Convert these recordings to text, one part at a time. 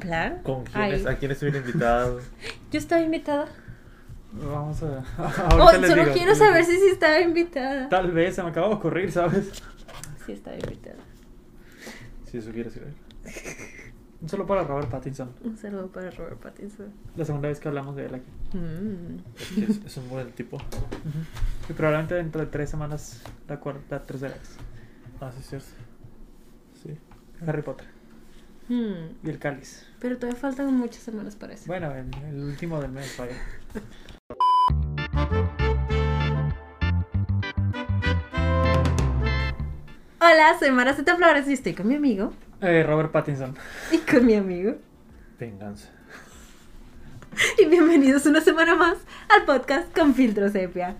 plan. ¿Con quiénes? ¿A quiénes estuvieron invitados? Yo estaba invitada. Vamos a. Oh, les solo digo. quiero saber si sí estaba invitada. Tal vez se me acaba de ocurrir, ¿sabes? Sí estaba invitada. Si eso quieres saber. Solo para Robert Pattinson. Un saludo para Robert Pattinson. La segunda vez que hablamos de él aquí. Mm. Es, que es, es un buen tipo. Y probablemente dentro de tres semanas la, cuarta, la tercera vez. Ah, sí, es cierto. Sí. Harry Potter. Hmm. Y el cáliz. Pero todavía faltan muchas semanas para eso. Bueno, el, el último del mes, vaya. Hola, soy Maraceta Flores y estoy con mi amigo. Eh, Robert Pattinson. Y con mi amigo. Venganza. Y bienvenidos una semana más al podcast con Filtro Sepia.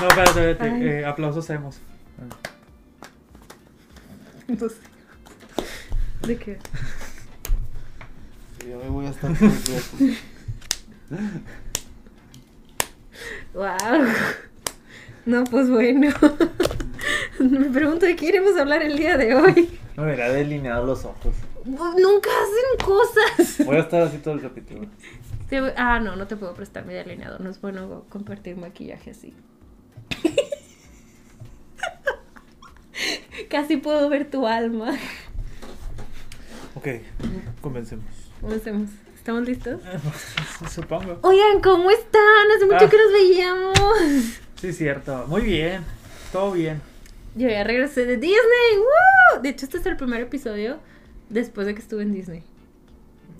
No, espérate, espérate. Eh, aplausos hacemos. Entonces, ¿de qué? Yo me voy a estar todo el día. Wow. No, pues bueno. Me pregunto de qué iremos a hablar el día de hoy. Me verá delineado los ojos. Nunca hacen cosas. Voy a estar así todo el capítulo. Te- Ah, no, no te puedo prestar mi delineador. No es bueno compartir maquillaje así. Casi puedo ver tu alma. Ok, comencemos. Comencemos. ¿Estamos listos? Supongo. Oigan, ¿cómo están? Hace mucho Ah. que nos veíamos. Sí, cierto. Muy bien. Todo bien. Yo ya regresé de Disney. ¡Woo! De hecho, este es el primer episodio después de que estuve en Disney.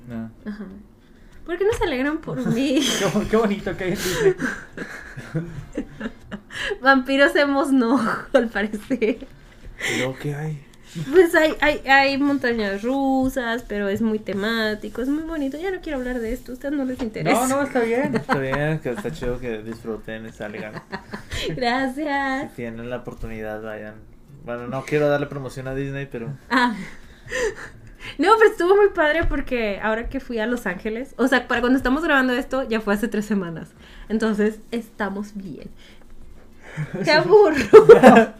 No. Ajá. ¿Por qué no se alegran por mí? Qué, bo- qué bonito que hay en Disney. Vampiros hemos no, al parecer. Pero ¿qué hay? Pues hay, hay, hay montañas rusas, pero es muy temático, es muy bonito. Ya no quiero hablar de esto, a ustedes no les interesa. No, no, está bien. Está bien, que está chido que disfruten y salgan. Si Gracias. tienen la oportunidad, vayan. Bueno, no quiero darle promoción a Disney, pero Ah. No, pero estuvo muy padre porque ahora que fui a Los Ángeles, o sea, para cuando estamos grabando esto, ya fue hace tres semanas. Entonces, estamos bien. ¡Qué aburro!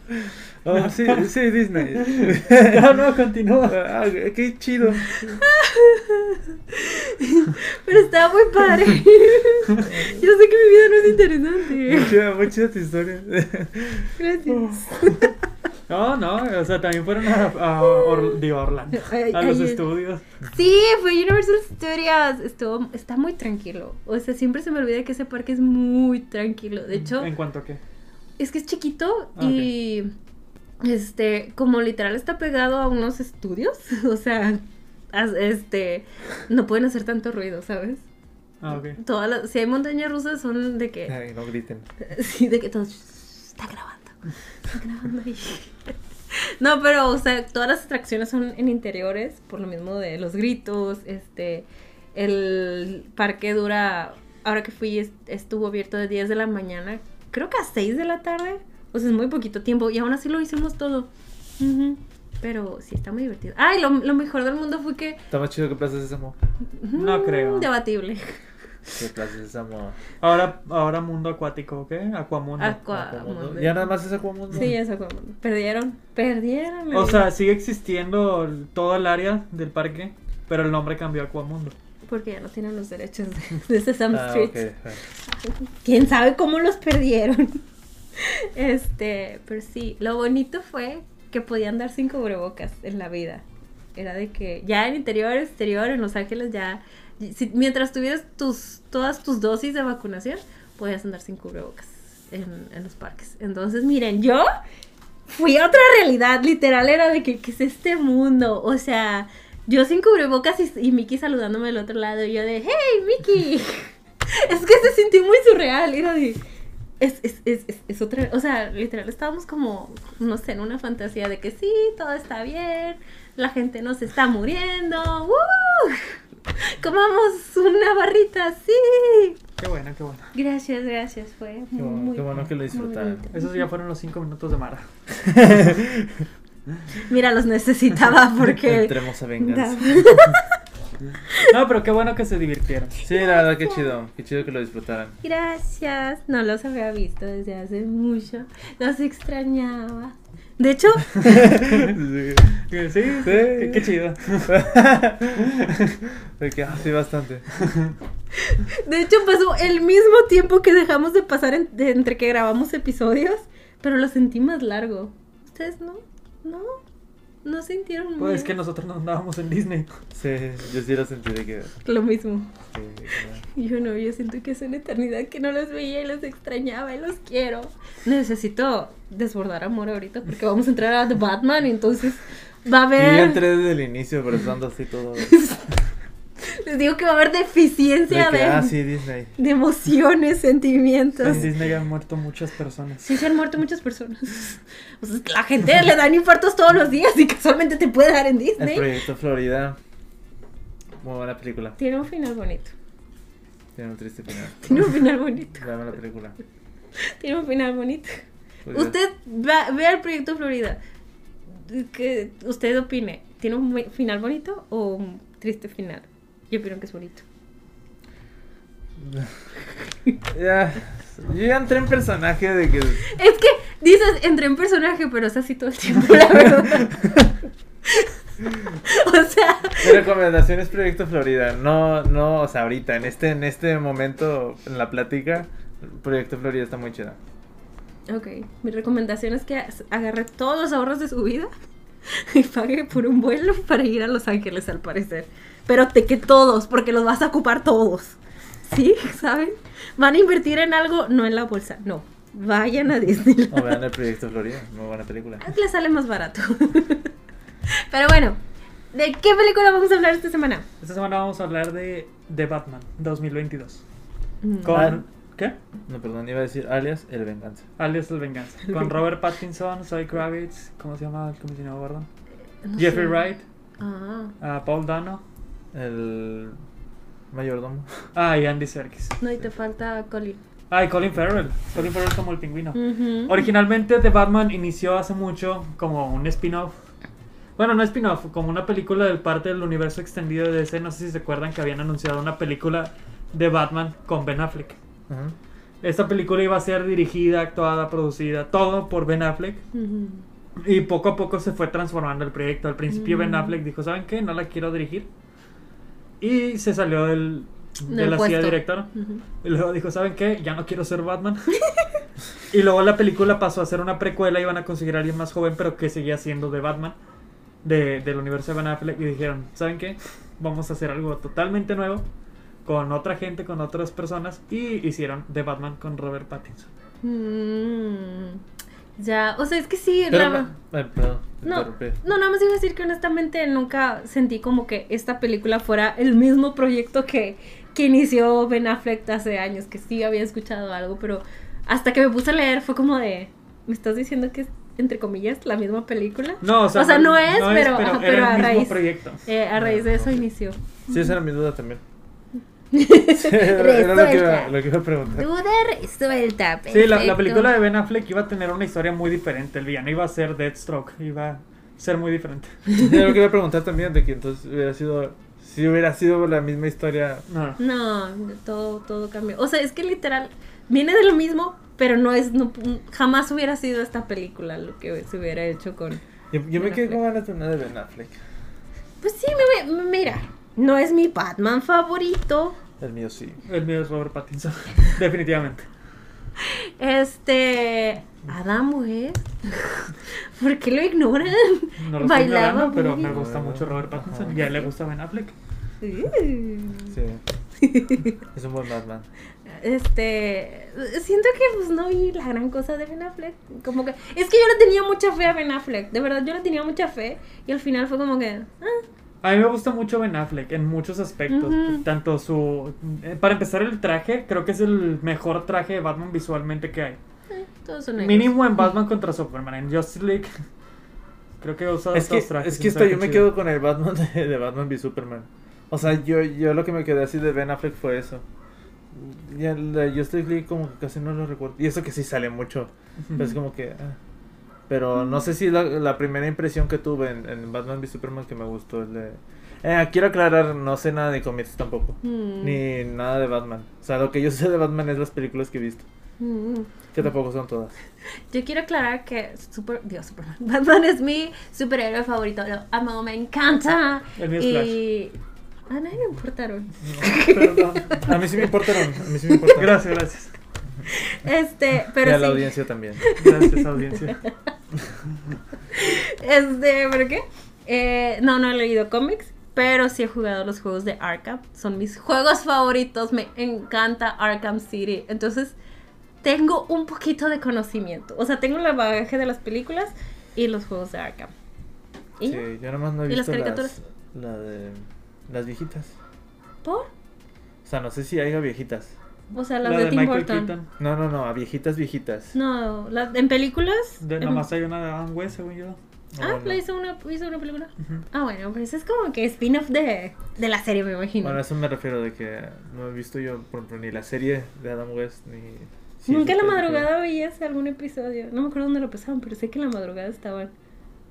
Oh, sí, sí, Disney. No, no, continúa. Ah, qué chido. Pero estaba muy padre. Yo sé que mi vida no es Muy interesante. chida, muy chida tu historia. Gracias. No, no, o sea, también fueron a, a Or- digo, a Orlando. A los estudios. Sí, fue Universal Studios. Estuvo, está muy tranquilo. O sea, siempre se me olvida que ese parque es muy tranquilo. De hecho, ¿En cuanto a qué? es que es chiquito Ah, y este, como literal está pegado a unos estudios. O sea, este, no pueden hacer tanto ruido, ¿sabes? Ah, ok. Todas las, si hay montañas rusas son de que, Ay, no griten. sí, de que todos está grabando, está grabando ahí. No, pero, o sea, todas las atracciones son en interiores, por lo mismo de los gritos, este, el parque dura, ahora que fui, est- estuvo abierto de 10 de la mañana, creo que a 6 de la tarde, o sea, es muy poquito tiempo, y aún así lo hicimos todo. Pero sí, está muy divertido. Ay, lo, lo mejor del mundo fue que... Está más chido que Plaza Sésamo. No mm, creo. Debatible. Que Plaza Sésamo. Ahora, ahora mundo acuático, ¿qué? Aquamundo. Aqua- Aquamundo. Mundo. Ya nada más es Aquamundo. Sí, eso como... Perdieron, perdieron. O sea, sigue existiendo todo el área del parque, pero el nombre cambió a Aquamundo. Porque ya no tienen los derechos de, de Sesame Ah, Street. quién sabe cómo los perdieron. Este, pero sí, lo bonito fue que podían dar sin cubrebocas en la vida. Era de que ya en interior, exterior, en Los Ángeles ya, si- mientras tuvieras tus, todas tus dosis de vacunación, podías andar sin cubrebocas en, en los parques. Entonces, miren, yo fui a otra realidad, literal, era de que, ¿qué es este mundo? O sea, yo sin cubrebocas y, y Mickey saludándome del otro lado, y yo de, hey, Mickey. es que se sintió muy surreal, era de... Es, es, es, es, es otra, o sea, literal, estábamos como, no sé, en una fantasía de que sí, todo está bien, la gente no se está muriendo, ¡Woo! Comamos una barrita, sí. Qué bueno, qué bueno. Gracias, gracias, fue Qué bueno, muy qué bueno que lo disfrutaron. Esos ya fueron los cinco minutos de Mara. Mira, los necesitaba porque... Entremos a venganza. No, pero qué bueno que se divirtieron. Sí, la verdad, qué chido. Qué chido que lo disfrutaran. Gracias. No los había visto desde hace mucho. Los extrañaba. De hecho, Sí. Sí, sí, qué, qué chido. De que, ah, sí, bastante. de hecho pasó el mismo tiempo que dejamos de pasar en- de- entre que grabamos episodios, pero lo sentí más largo. ¿Ustedes no? ¿No? ¿No sintieron Pues es muy- que nosotros no andábamos en Disney. Sí, yo sí lo sentí de que. Lo mismo. sí, que- Yo no, yo siento que es una eternidad que no los veía y los extrañaba y los quiero. Necesito desbordar amor ahorita porque vamos a entrar a The Batman y entonces va a Yo haber... entré desde el inicio, pero estando así todo. Les digo que va a haber deficiencia que, de, ah, sí, Disney. de emociones, sentimientos. En Disney han muerto muchas personas. Sí, se han muerto muchas personas. O sea, la gente le dan infartos todos los días y casualmente te puede dar en El Disney. proyecto Florida. Muy buena película. Tiene un final bonito. Tiene un triste final. Tiene un final bonito. Vean la película. Tiene un final bonito. Pues. Usted va- vea el proyecto Florida. Que usted opine, ¿tiene un final bonito o un triste final? Yo opino que es bonito. Ya. Yo ya entré en personaje de que. Es que dices, entré en personaje, pero es así todo el tiempo, la verdad. o sea, Mi recomendación es Proyecto Florida. No, no, o sea, ahorita, en este, en este momento, en la plática, Proyecto Florida está muy chida. ok, mi recomendación es que agarre todos los ahorros de su vida y pague por un vuelo para ir a Los Ángeles, al parecer. Pero te que todos, porque los vas a ocupar todos. ¿Sí? ¿Saben? Van a invertir en algo, no en la bolsa, no. Vayan a Disneyland. O vean el Proyecto Florida, muy buena película. Le sale más barato. Pero bueno, ¿de qué película vamos a hablar esta semana? Esta semana vamos a hablar de The Batman 2022. Mm. Con, Ah. ¿Qué? No, perdón, iba a decir alias El Venganza. Alias El Venganza. Con Robert Pattinson, Zoe Kravitz, ¿cómo se llama el comisionado Gordon? No Jeffrey sé. Wright, Ah, ah, Paul Dano, El mayordomo. ah, y Andy Serkis. no, y te falta Colin. Ah, y Colin Farrell. Colin Farrell como el pingüino. Ujú. Originalmente The Batman inició hace mucho como un spin-off. Bueno, no spin-off, como una película del parte del universo extendido de DC. No sé si se acuerdan que habían anunciado una película de Batman con Ben Affleck. Ajá. Esta película iba a ser dirigida, actuada, producida, todo por Ben Affleck. Y poco a poco se fue transformando el proyecto. Al principio Ben. Affleck dijo, ¿saben qué? No la quiero dirigir. Y se salió del, de la silla. Y luego dijo, ¿saben qué? Ya no quiero ser Batman. y luego la película pasó a ser una precuela. Iban a conseguir a alguien más joven, pero que seguía siendo de Batman. De, del universo de Ben Affleck. Y dijeron, ¿saben qué? Vamos a hacer algo totalmente nuevo. Con otra gente, con otras personas. Y hicieron de Batman con Robert Pattinson. Mm. Ya, o sea, es que sí, Pero la- no, ay, perdón, No, no, nada más iba a decir que honestamente nunca sentí como que esta película fuera el mismo proyecto que, que inició Ben Affleck hace años, que sí había escuchado algo, pero hasta que me puse a leer fue como de, ¿me estás diciendo que es, entre comillas, la misma película? No, o sea, no es, pero, ajá, pero a raíz, eh, a raíz de eso inició. Sí, esa era mi duda también. Era era lo que, iba, lo que iba a preguntar. Duda resuelta, Sí, la, la perfecto. película de Ben Affleck iba a tener una historia muy diferente. El villano iba a ser Deathstroke, iba a ser muy diferente. Era lo que iba a preguntar también, de que entonces hubiera sido. Si hubiera sido la misma historia. No, No, todo, todo cambió. O sea, es que literal, viene de lo mismo, pero no es, no, jamás hubiera sido esta película lo que se hubiera hecho con... Yo, yo me quedé con ganas de una de Ben Affleck. Pues sí, me- me- mira, no es mi Batman favorito. El mío sí. el mío es Robert Pattinson. Definitivamente. Este... Adam West. ¿Por qué lo ignoran? No lo estoy Bailaba ignorando, pero me gusta mucho Robert Pattinson. Y a él le gusta Ben Affleck. Sí. es un buen Batman. Este, siento que pues no vi la gran cosa de Ben Affleck, como que es que yo le tenía mucha fe a Ben Affleck, de verdad yo le tenía mucha fe y al final fue como que ah, A mí me gusta mucho Ben Affleck en muchos aspectos. Tanto su. eh, Para empezar, el traje, creo que es el mejor traje de Batman visualmente que hay. eh, todos son. Mínimo en Batman contra Superman. En Justice League. Creo que usa Es que, dos trajes. es que o sea, hasta yo me chido. quedo con el Batman de, de Batman v Superman. O sea, yo, yo lo que me quedé así de Ben Affleck fue eso. Y el de Justice League como que casi no lo recuerdo. Y eso que sí sale mucho. Pero es como que... ah. Pero no sé si la, la primera impresión que tuve en, en Batman v Superman que me gustó el de... Eh, quiero aclarar, no sé nada de cómics tampoco. Mm. Ni nada de Batman. O sea, lo que yo sé de Batman es las películas que he visto. Mm. Que tampoco son todas. Yo quiero aclarar que super, Dios, Superman. Batman es mi superhéroe favorito. Lo amo, me encanta. El es y a nadie le importaron. No, perdón. A mí sí me importaron. A mí sí me importaron. Gracias, gracias. Este, y pero a la audiencia también. Gracias, audiencia. Este, ¿pero qué? Eh, no, no he leído cómics, pero sí he jugado los juegos de Arkham. Son mis juegos favoritos. Me encanta Arkham City. Entonces, tengo un poquito de conocimiento. O sea, tengo la bagaje de las películas y los juegos de Arkham. ¿Y? Sí, yo nomás no he ¿Y las visto caricaturas? las, la de las viejitas. ¿Por? O sea, no sé si haya viejitas. O sea, las La de, de Tim Michael Burton. Keaton. No, no, no, a viejitas, viejitas. No, las- en películas. De, en- nomás hay una de Adam West, según yo. Ah, bueno. ¿le hizo una, hizo una película? Ah, bueno, pues es como que spin-off de, de la serie, me imagino. Bueno, a eso me refiero de que no he visto yo, por ejemplo, ni la serie de Adam West, ni... sí, Nunca en la madrugada veías algún episodio. No me acuerdo dónde lo pasaban, pero sé que en la madrugada estaban.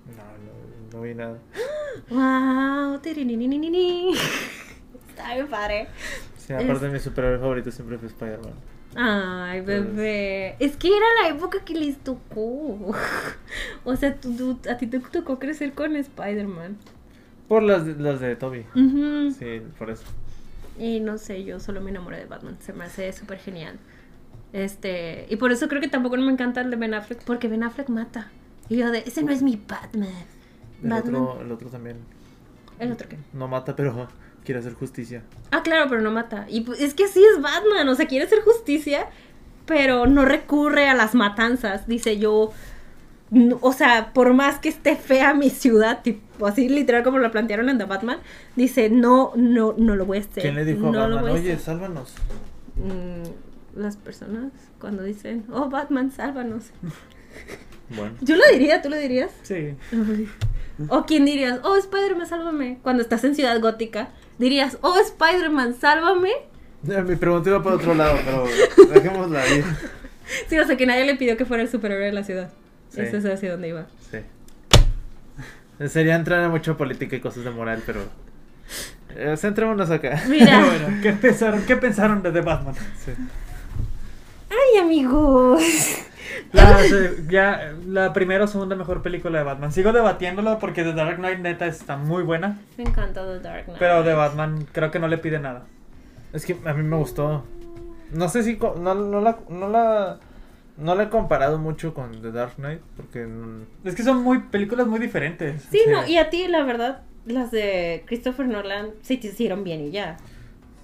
No, no, no vi nada. ¡Wow! Está bien padre. Sí, aparte mi superhéroe favorito siempre fue Spider-Man. Ay, bebé. Es que era la época que les tocó. O sea, tú- tú- a ti te tocó crecer con Spider-Man. Por las, de- las de Toby. Sí, por eso. Y no sé, yo solo me enamoré de Batman. Se me hace súper genial. Este, y por eso creo que tampoco no me encanta el de Ben Affleck, porque Ben Affleck mata. Y yo de, ese no es mi Batman. El Batman. otro, el otro también. ¿El otro qué? No mata, pero quiere hacer justicia. Ah, claro, pero no mata. Y pues, es que sí es Batman, o sea, quiere hacer justicia, pero no recurre a las matanzas. Dice yo, no- o sea, por más que esté fea mi ciudad, tipo así literal como lo plantearon en The Batman, dice, no, no, no lo voy a hacer. ¿Quién le dijo no a Batman, oye, hacer". sálvanos? Mm, las personas cuando dicen, oh, Batman, sálvanos. Bueno. Yo lo diría, ¿tú lo dirías? Sí. O quién dirías, oh, Spider-Man, sálvame. Cuando estás en Ciudad Gótica, dirías, oh, Spider-Man, sálvame. Ya, Mi pregunta iba para otro lado, pero dejémosla ahí. Sí, o sea, que nadie le pidió que fuera el superhéroe de la ciudad. Sí. Eso es hacia dónde iba. Sí. Sería entrar en mucha política y cosas de moral, pero... Eh, centrémonos acá. Mira. bueno, ¿qué pensaron, ¿qué pensaron de The Batman? Sí. Ay, amigos. La, se- ya, la primera o segunda mejor película de Batman. Sigo debatiéndolo porque The Dark Knight neta está muy buena. Me encanta The Dark Knight. Pero de Batman creo que no le pide nada. Es que a mí me gustó. No sé si... No, no la... No la... No la he comparado mucho con The Dark Knight, porque... Es que son muy películas muy diferentes. Sí, Sí. no, y a ti, la verdad, las de Christopher Nolan sí te hicieron bien y ya.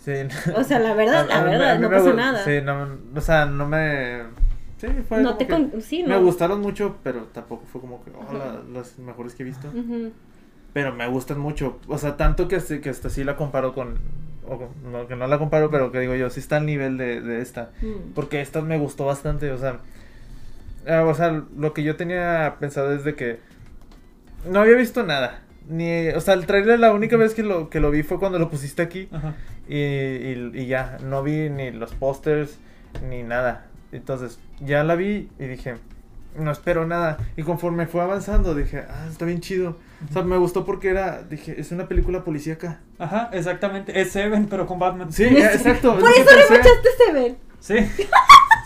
Sí. O sea, la verdad, A- la a mí- verdad, a mí no gu- nada. Sí, no, o sea, no me... Sí, fue No te con- sí, Me no. gustaron mucho, pero tampoco fue como que... Oh, la- las mejores que he visto. Pero me gustan mucho. O sea, tanto que, que hasta sí la comparo con... O con- no, que no la comparo, pero que digo yo, sí está al nivel de, de esta. Mm. Porque esta me gustó bastante, o sea... ah, o sea, lo que yo tenía pensado es de que... No había visto nada. Ni, o sea, el trailer la única vez que lo, que lo vi fue cuando lo pusiste aquí. Ajá. Y, y- y ya, no vi ni los pósters ni nada. Entonces, ya la vi y dije, no espero nada. Y conforme fue avanzando, dije, ah, está bien chido. O sea, me gustó porque era, dije, es una película policíaca. Ajá, exactamente. Es Seven, pero con Batman. Sí, exacto. es Por que eso le pensé. manchaste Seven. Sí.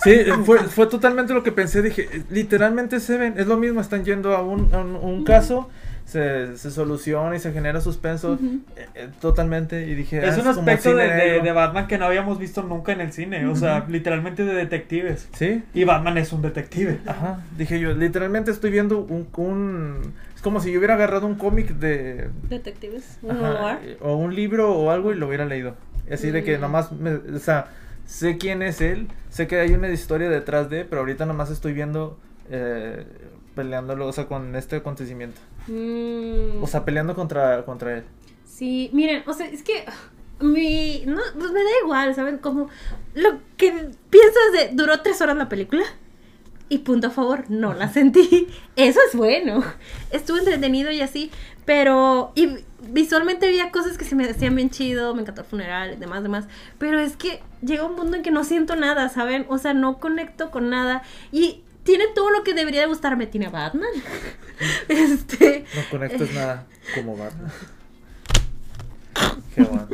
Sí, fue, fue totalmente lo que pensé. Dije, literalmente se ven, es lo mismo, están yendo a un, a un, un caso, se, se soluciona y se genera suspenso. Eh, eh, totalmente. Y dije, Es ah, un aspecto de, de- negro. de Batman que no habíamos visto nunca en el cine. O sea, literalmente de detectives. Sí, Y Batman es un detective. Ajá, dije yo, literalmente estoy viendo un, un- es como si yo hubiera agarrado un cómic de, Detectives. Un ajá, eh, o un libro o algo y lo hubiera leído. Así de que Mm. nomás, me- o sea, sé quién es él, sé que hay una historia detrás de, pero ahorita nomás estoy viendo, eh, peleándolo, o sea, con este acontecimiento. Mm. O sea, peleando contra, contra él. Sí, miren, o sea, es que mi. No, pues me da igual, ¿saben? Como. Lo que pienso es de. Duró tres horas la película. Y punto a favor, no la sentí. Eso es bueno. Estuvo entretenido y así. Pero. Y visualmente había cosas que se me hacían bien chido. Me encantó el funeral y demás, demás. Pero es que llega un punto en que no siento nada, ¿saben? O sea, no conecto con nada. Y. Tiene todo lo que debería de gustarme. Tiene a Batman. este. No conectas nada como Batman. Qué bueno.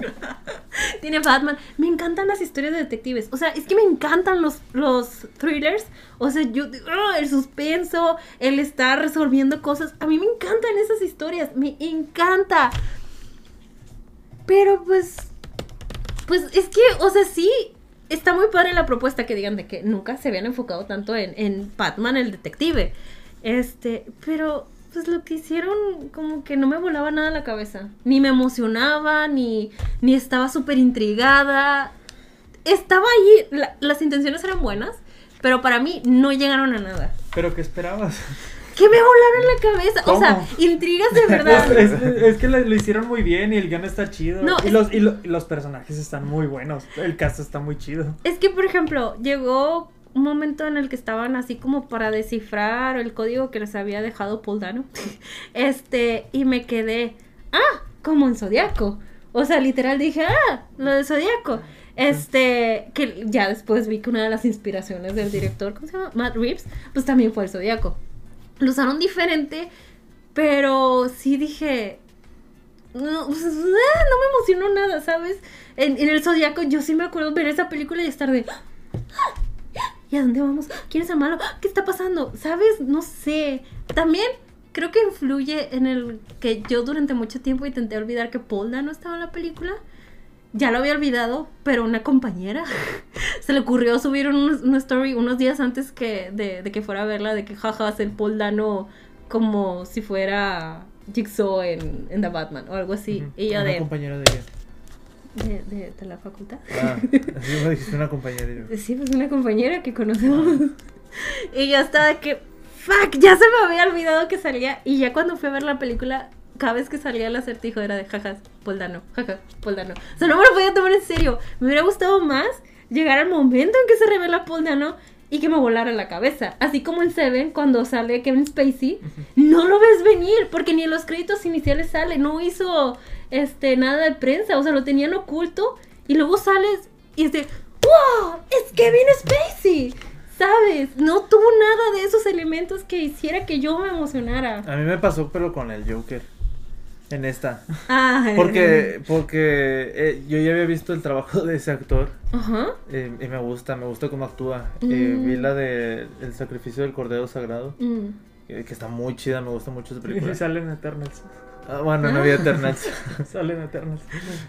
Tiene Batman. Me encantan las historias de detectives. O sea, es que me encantan los, los thrillers. O sea, yo, ¡ah! el suspenso, el estar resolviendo cosas. A mí me encantan esas historias. Me encanta. Pero pues. Pues es que, o sea, sí. Está muy padre la propuesta que digan de que nunca se habían enfocado tanto en, en Batman, el detective. Este, pero pues lo que hicieron como que no me volaba nada la cabeza. Ni me emocionaba, ni, ni estaba súper intrigada. Estaba ahí, la- las intenciones eran buenas, pero para mí no llegaron a nada. ¿Pero qué esperabas? Que me volaron la cabeza. O sea, intrigas de verdad. Es, es- es que lo, lo hicieron muy bien y el guion está chido. No, y, es- los, y, lo- y los personajes están muy buenos. El cast está muy chido. Es que, por ejemplo, llegó un momento en el que estaban así como para descifrar el código que les había dejado Paul Dano. Este, y me quedé, ah, como en Zodíaco. O sea, literal dije, ah, lo de Zodíaco. Este, que ya después vi que una de las inspiraciones del director, ¿cómo se llama? Matt Reeves, pues también fue el Zodíaco. Lo usaron diferente, pero sí dije, no, no me emocionó nada, ¿sabes? En, en el Zodíaco yo sí me acuerdo ver esa película y estar de... "Ah, ¿Y a dónde vamos? ¿Quién es el malo? ¿Qué está pasando? ¿Sabes? No sé. También creo que influye en el que yo durante mucho tiempo intenté olvidar que Paul no estaba en la película. Ya lo había olvidado, pero una compañera se le ocurrió subir un- una story unos días antes que de, de que fuera a verla, de que jajas el Paul Dano como si fuera Jigsaw en, en The Batman o algo así. Ujú. Y yo Una de, compañera de ella. de, de, de la facultad. Ah, así me dijiste una compañera. yo, Sí, pues una compañera que conocemos. y ya estaba que, fuck, ya se me había olvidado que salía. Y ya cuando fui a ver la película, cada vez que salía el acertijo era de jajas, Poldano, jaja, Poldano. O sea, no me lo podía tomar en serio. Me hubiera gustado más llegar al momento en que se revela Poldano y que me volara la cabeza. Así como en Seven, cuando sale Kevin Spacey, no lo ves venir, porque ni en los créditos iniciales sale, no hizo este nada de prensa, o sea, lo tenían oculto y luego sales y es de ¡Wow! ¡Es Kevin Spacey! ¿Sabes? No tuvo nada de esos elementos que hiciera que yo me emocionara. A mí me pasó, pero con el Joker. En esta. Ay. Porque, porque eh, yo ya había visto el trabajo de ese actor. Ajá. eh, y me gusta, me gusta cómo actúa. Eh, Mm. vi la de El sacrificio del cordero sagrado. Mm. eh, que está muy chida, me gusta mucho esa película. Y salen Eternals. Ah, bueno, no había Eternals. Salen Eternals.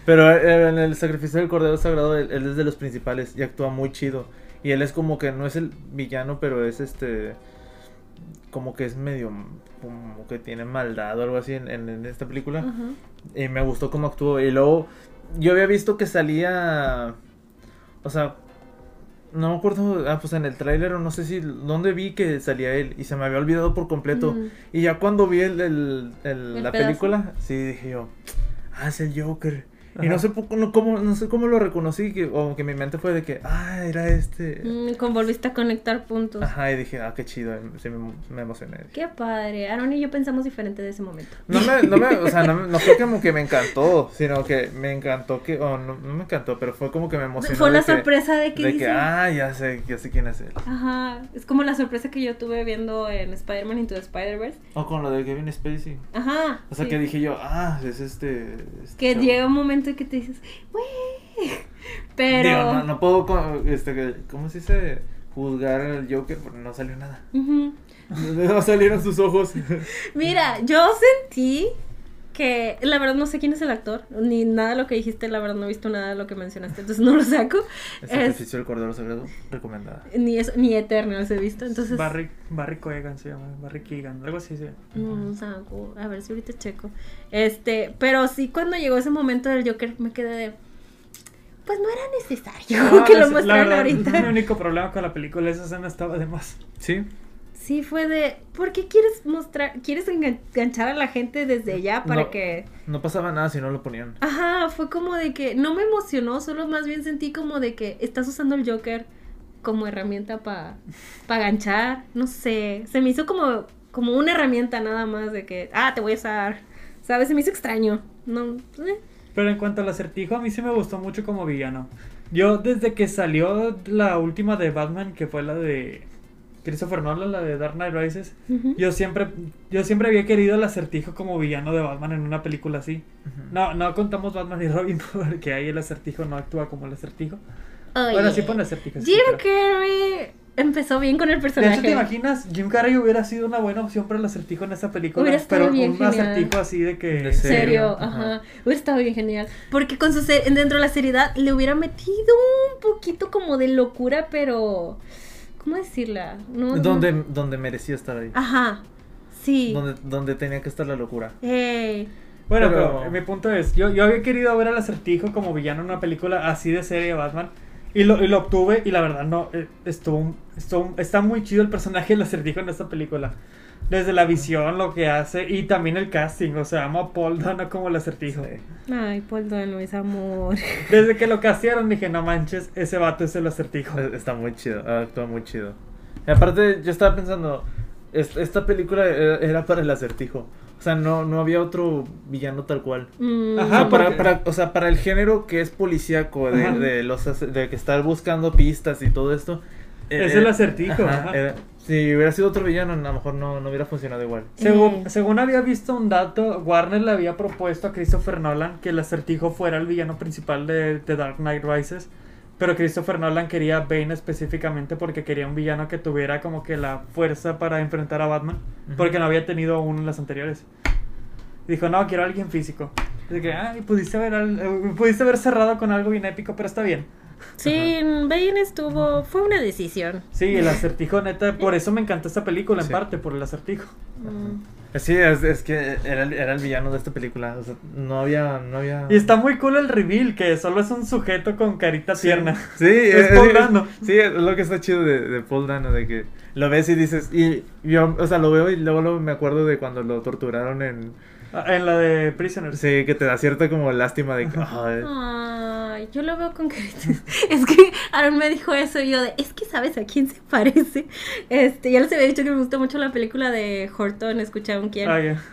Pero eh, en el sacrificio del Cordero Sagrado, él, él es de los principales y actúa muy chido. Y él es como que no es el villano, pero es este. Como que es medio. Como que tiene maldad o algo así en, en- en esta película. Y me gustó cómo actuó. Y luego. Yo había visto que salía. O sea. No me acuerdo. Ah, pues en el tráiler o no sé si. ¿Dónde vi que salía él? Y se me había olvidado por completo. Y ya cuando vi el, el- el- El la pedazo. película, sí dije yo, ah, es el Joker. Y Ajá. no sé, poco- no, cómo, no sé cómo lo reconocí, que, o que mi mente fue de que, ah, era este. Mm, como volviste a conectar puntos. Ajá, y dije, ah, qué chido, y sí, me, me emocioné. Qué padre. Aaron y yo pensamos diferente de ese momento. No me, no me, o sea, no, me- no fue como que me encantó, sino que me encantó que, o no, no me encantó, pero fue como que me emocionó. Fue de la que- sorpresa de que De dice- que, ah, ya sé, ya sé quién es él. Ajá. Es como la sorpresa que yo tuve viendo en Spider-Man Into the Spider-Verse. O con lo de Kevin Spacey. Ajá. O sea, sí. que dije yo, ah, es este. este Que chavo". llega un momento en que te dices, güey. Pero. Digo, no, no puedo, este, ¿cómo se dice? Juzgar al Joker porque no salió nada. No salieron sus ojos. Mira, yo sentí que. La verdad no sé quién es el actor. Ni nada de lo que dijiste. La verdad no he visto nada de lo que mencionaste. Entonces no lo saco. El Es- sacrificio del Cordero Sagrado, recomendada. ni, eso, ni Eternals he visto. Entonces. Barry, Barry Coegan se llama. Barry Keegan. Algo así se llama. No, saco. A ver si ahorita checo. Este. Pero sí, cuando llegó ese momento del Joker, me quedé de. Pues no era necesario Ah, que lo mostraran ahorita. Mi único problema con la película, esa escena estaba de más. ¿Sí? Sí, fue de. ¿Por qué quieres mostrar. ¿Quieres engan- enganchar a la gente desde ya para No. que.? No pasaba nada si no lo ponían. Ajá, fue como de que. No me emocionó, solo más bien sentí como de que estás usando el Joker como herramienta para pa ganchar. No sé. Se me hizo como, como una herramienta nada más de que. Ah, te voy a usar. ¿Sabes? Se me hizo extraño. No. eh. Pero en cuanto al acertijo, a mí sí me gustó mucho como villano. Yo desde que salió la última de Batman, que fue la de... Christopher Nolan, la de Dark Knight Rises, Ujú. yo siempre, yo siempre había querido el acertijo como villano de Batman en una película así. Ujú. No, no contamos Batman y Robin porque ahí el acertijo no actúa como el acertijo. Oye, Bueno, sí pone acertijo. sí, Jim pero- Carrey empezó bien con el De personaje. hecho, ¿te imaginas? Jim Carrey hubiera sido una buena opción para el acertijo en esa película. Hubiera estado pero bien un genial. acertijo así de que. De serio, serio, ajá. ajá. Hubiera estado bien genial. Porque con su ser- dentro de la seriedad le hubiera metido un poquito como de locura, pero. ¿Cómo decirla? No, no- Donde, donde merecía estar ahí. Ajá. Sí. Donde, donde tenía que estar la locura. Ey. Bueno, Pero- pero, mi punto es: yo, yo había querido ver al acertijo como villano en una película así de serie de Batman. Y lo, y lo obtuve, y la verdad, no. eh, Estuvo, estuvo- está muy chido el personaje del acertijo en esta película. Desde la visión, lo que hace, y también el casting. O sea, amo a Paul Dano como el acertijo. Sí. Ay, Paul Dano es amor. Desde que lo castearon dije, no manches, ese vato es el acertijo. Eh, Está muy chido, actúa muy chido. Y aparte, yo estaba pensando, es- esta película era, era para el acertijo. O sea, no, no había otro villano tal cual. Mm, O Ajá, sea, para, para- o sea, para el género que es policíaco, de, Ajá. de los de que estar buscando pistas y todo esto. eh, Es el acertijo, ajá. era- si hubiera sido otro villano, a lo mejor no, no hubiera funcionado igual. Según, Eh. según había visto un dato, Warner le había propuesto a Christopher Nolan que el acertijo fuera el villano principal de, de Dark Knight Rises. Pero Christopher Nolan quería a Bane específicamente porque quería un villano que tuviera como que la fuerza para enfrentar a Batman. Porque no había tenido aún en las anteriores. Dijo, no, quiero a alguien físico. Así que, ay, pudiste haber, eh, pudiste haber cerrado con algo bien épico, pero está bien. Sí, Bane estuvo. Fue una decisión. Sí, el acertijo, neta, por eso me encantó esta película, en Sí. parte, por el acertijo. Mm. Sí, es, es que era, el- era el villano de esta película. O sea, no había. No había... Y está muy cool el reveal, que solo es un sujeto con carita tierna. Sí, Es es, Paul es- Dano. Sí, es lo que está chido de, de Paul Dano, de que lo ves y dices, y yo, o sea, lo veo y luego, luego me acuerdo de cuando lo torturaron en, En la de Prisoners. sí, que te da cierta como lástima de que, ay, Ay, yo lo veo con caritas. Es que Aaron me dijo eso y yo de, es que sabes a quién se parece. Este, ya les había dicho que me gusta mucho la película de Horton, escucha a un quién. Ah, ya.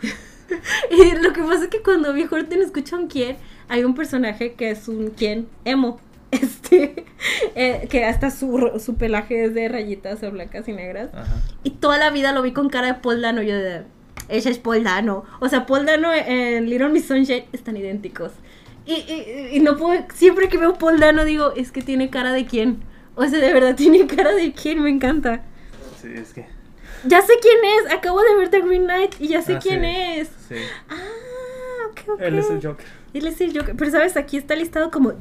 Y lo que pasa es que cuando vi Horton escucha a un quién, hay un personaje que es un quién emo. Este, eh, que hasta su, su pelaje es de rayitas o blancas y negras. ajá. Y toda la vida lo vi con cara de Paul Dano. Yo de, ella es Paul Dano. O sea, Paul Dano en Little Miss Sunshine están idénticos. Y, y, y no puedo, siempre que veo Paul Dano digo, es que tiene cara de quién. O sea, de verdad tiene cara de quién, me encanta. Sí, es que, Ya sé quién es, acabo de ver The Green Knight y ya sé Ah, quién sí. es. sí. Ah, ok, ok. Él es el Joker. Él es el Joker. Pero sabes, aquí está listado como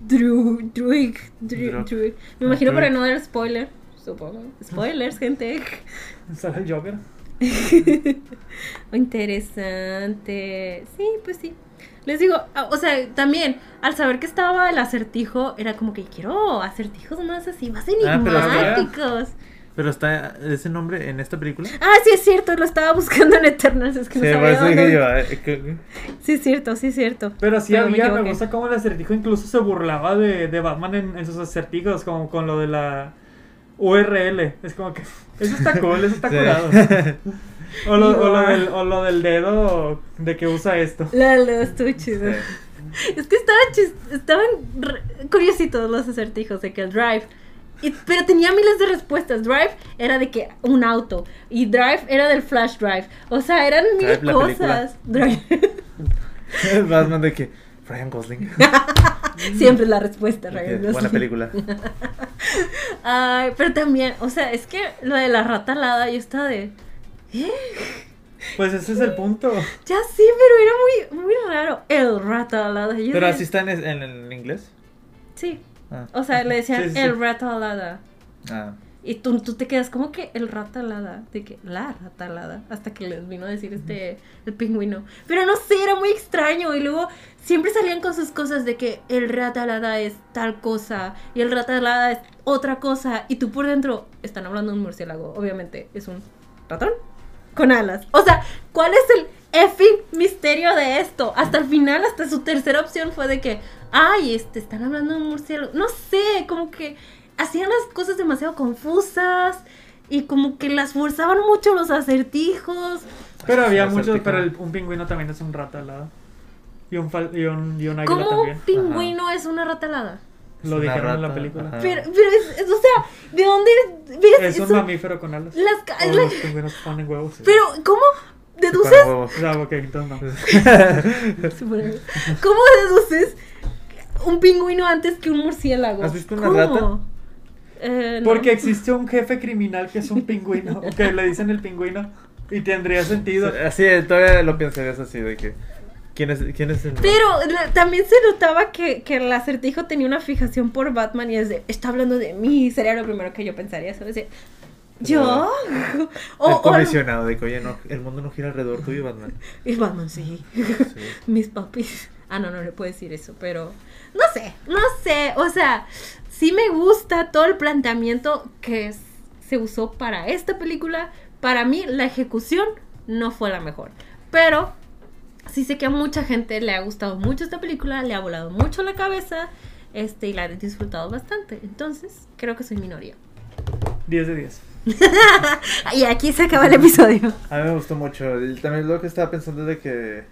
Drew, Druig, Drew, Druig. Druig. Me Ah, imagino para Druig. no dar spoiler, supongo. Spoilers, gente. ¿Sale el Joker? Interesante. Sí, pues sí. Les digo, ah, o sea, también al saber que estaba el acertijo, era como que quiero acertijos más así, más Ah, pero está- enigmáticos. Pero está ese nombre en esta película. Ah, sí es cierto, lo estaba buscando en Eternals, es que Sí, no por sabía eso dije dónde- yo, eh, Sí es cierto, sí es cierto. Pero sí Pero había, me, gusta cómo el acertijo incluso se burlaba de, de Batman en, en sus acertijos, como con lo de la URL. Es como que, eso está cool, eso está Sí. curado. O lo, o, lo del, o lo del dedo de que usa esto. La lo estuvo chido. Sí. Es que estaban, chis- estaban curiositos los acertijos de que el Drive. y- pero tenía miles de respuestas. Drive era de que un auto. Y Drive era del Flash Drive. O sea, eran mil Drive, cosas. Drive. Batman de que Ryan Gosling. Siempre es la respuesta, Ryan Buena Gosling. película. Ay, pero también, o sea, es que lo de la rata alada, yo estaba de. ¿eh? Pues ese es el punto. Ya sí, pero era muy, muy raro. El rata alada. Yo Pero de- así está en, en el inglés. Sí. Ah. O sea, le decían Sí, sí, sí. el rata alada. Ah. Y tú, tú te quedas como que el rata alada, de que la rata alada, hasta que les vino a decir este, el pingüino. Pero no sé, era muy extraño. Y luego siempre salían con sus cosas de que el rata alada es tal cosa y el rata alada es otra cosa. Y tú por dentro están hablando de un murciélago, obviamente es un ratón con alas. O sea, ¿cuál es el effing misterio de esto? Hasta el final, hasta su tercera opción fue de que, ay, este, están hablando de un murciélago. No sé, como que hacían las cosas demasiado confusas y como que las forzaban mucho los acertijos. Pero había Un muchos, acertijo. pero el- un pingüino también es un rata al lado. Y un, fal- y un, y un águila ¿Cómo también. un pingüino es una rata alada? Lo una dijeron en la película. ajá. Pero, pero es, es- o sea, ¿de dónde ves Es un eso? mamífero con alas. Las ca- O la- los pingüinos ponen huevos. Pero, ¿cómo deduces? para huevos. O sea, ok, entonces no. ¿Cómo deduces un pingüino antes que un murciélago? ¿Has visto una ¿Cómo? rata? Eh, no. Porque existe un jefe criminal que es un pingüino, o que le dicen el pingüino, y tendría sentido. Así, todavía lo pensarías así, de que... ¿Quién es, quién es el...? Pero la- también se notaba que, que el acertijo tenía una fijación por Batman y es de, está hablando de mí, sería lo primero que yo pensaría, ¿sabes? De, ¿Yo? O, el o- comisionado de que, oye, no, el mundo no gira alrededor tuyo, Batman. y Batman, sí. Sí. Mis papis. Ah, no, no le puedo decir eso, pero no sé, no sé. O sea, sí me gusta todo el planteamiento que se usó para esta película. Para mí, la ejecución no fue la mejor. Pero sí sé que a mucha gente le ha gustado mucho esta película, le ha volado mucho la cabeza. Este, y la he disfrutado bastante. Entonces, creo que soy minoría. 10 de 10. Y aquí se acaba el episodio. A mí me gustó mucho. Y también lo que estaba pensando de que.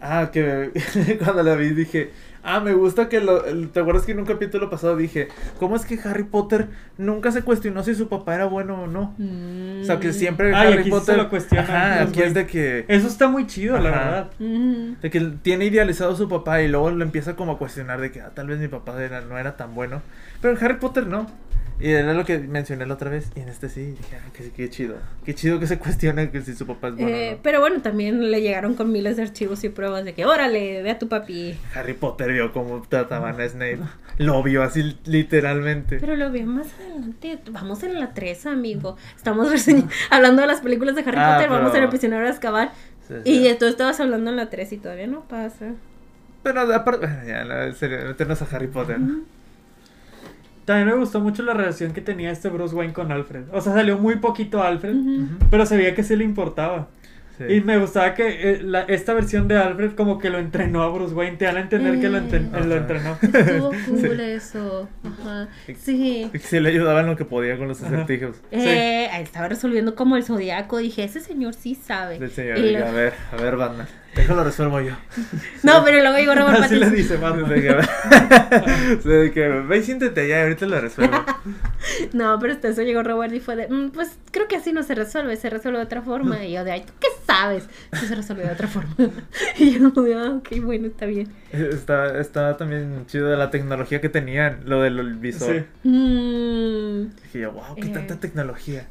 Ah, que cuando la vi dije. Ah, me gusta que lo. ¿Te acuerdas que en un capítulo pasado dije. ¿Cómo es que Harry Potter nunca se cuestionó si su papá era bueno o no? O sea, que siempre Ay, Harry aquí sí se Potter. lo cuestiona, Ajá, aquí es de que. Eso está muy chido, la verdad. Mm. De que tiene idealizado a su papá y luego lo empieza como a cuestionar de que ah, tal vez mi papá era- no era tan bueno. Pero en Harry Potter no. Y era lo que mencioné la otra vez. Y en este sí, dije, ah, que, qué chido. Qué chido que se cuestione que si su papá es bueno Eh, o no. Pero bueno, también le llegaron con miles de archivos y pruebas de que, órale, ve a tu papi. Harry Potter vio cómo trataban a Snape. Lo vio así literalmente. Pero lo veo más adelante. Vamos en la 3, amigo. Estamos hablando de las películas de Harry Ah, Potter. Vamos en el prisionero de Azkaban. Sí, sí. Y tú estabas hablando en la 3 y todavía no pasa. Pero aparte, ya, en serio, meternos a Harry Potter. También me gustó mucho la relación que tenía este Bruce Wayne con Alfred. O sea, salió muy poquito Alfred, pero se veía que sí le importaba. Sí. Y me gustaba que eh, la- esta versión de Alfred como que lo entrenó a Bruce Wayne. Te dan a entender que lo, enten- Eh. lo entrenó. Estuvo cool Sí. eso. Ajá. Sí. Sí le ayudaba en lo que podía con los acertijos. Eh, ahí estaba resolviendo como el zodiaco. Dije, ese señor sí sabe. Del señor. Y dije, lo- A ver, a ver, Batman. Déjalo resuelvo yo. No, pero luego llegó Robert Así le dice Batman. De que, ve y siéntete allá, ahorita lo resuelvo. No, pero hasta eso llegó Robert y fue de, "Mm, pues creo que así no se resuelve, se resuelve de otra forma. Y yo de, ay, ¿tú qué sabes? Sí se resuelve de otra forma. y yo de, ah, ok, bueno, está bien. Está, está también chido de la tecnología que tenían, lo del visor. Sí. Mm, Dije yo, wow, qué Eh. tanta tecnología.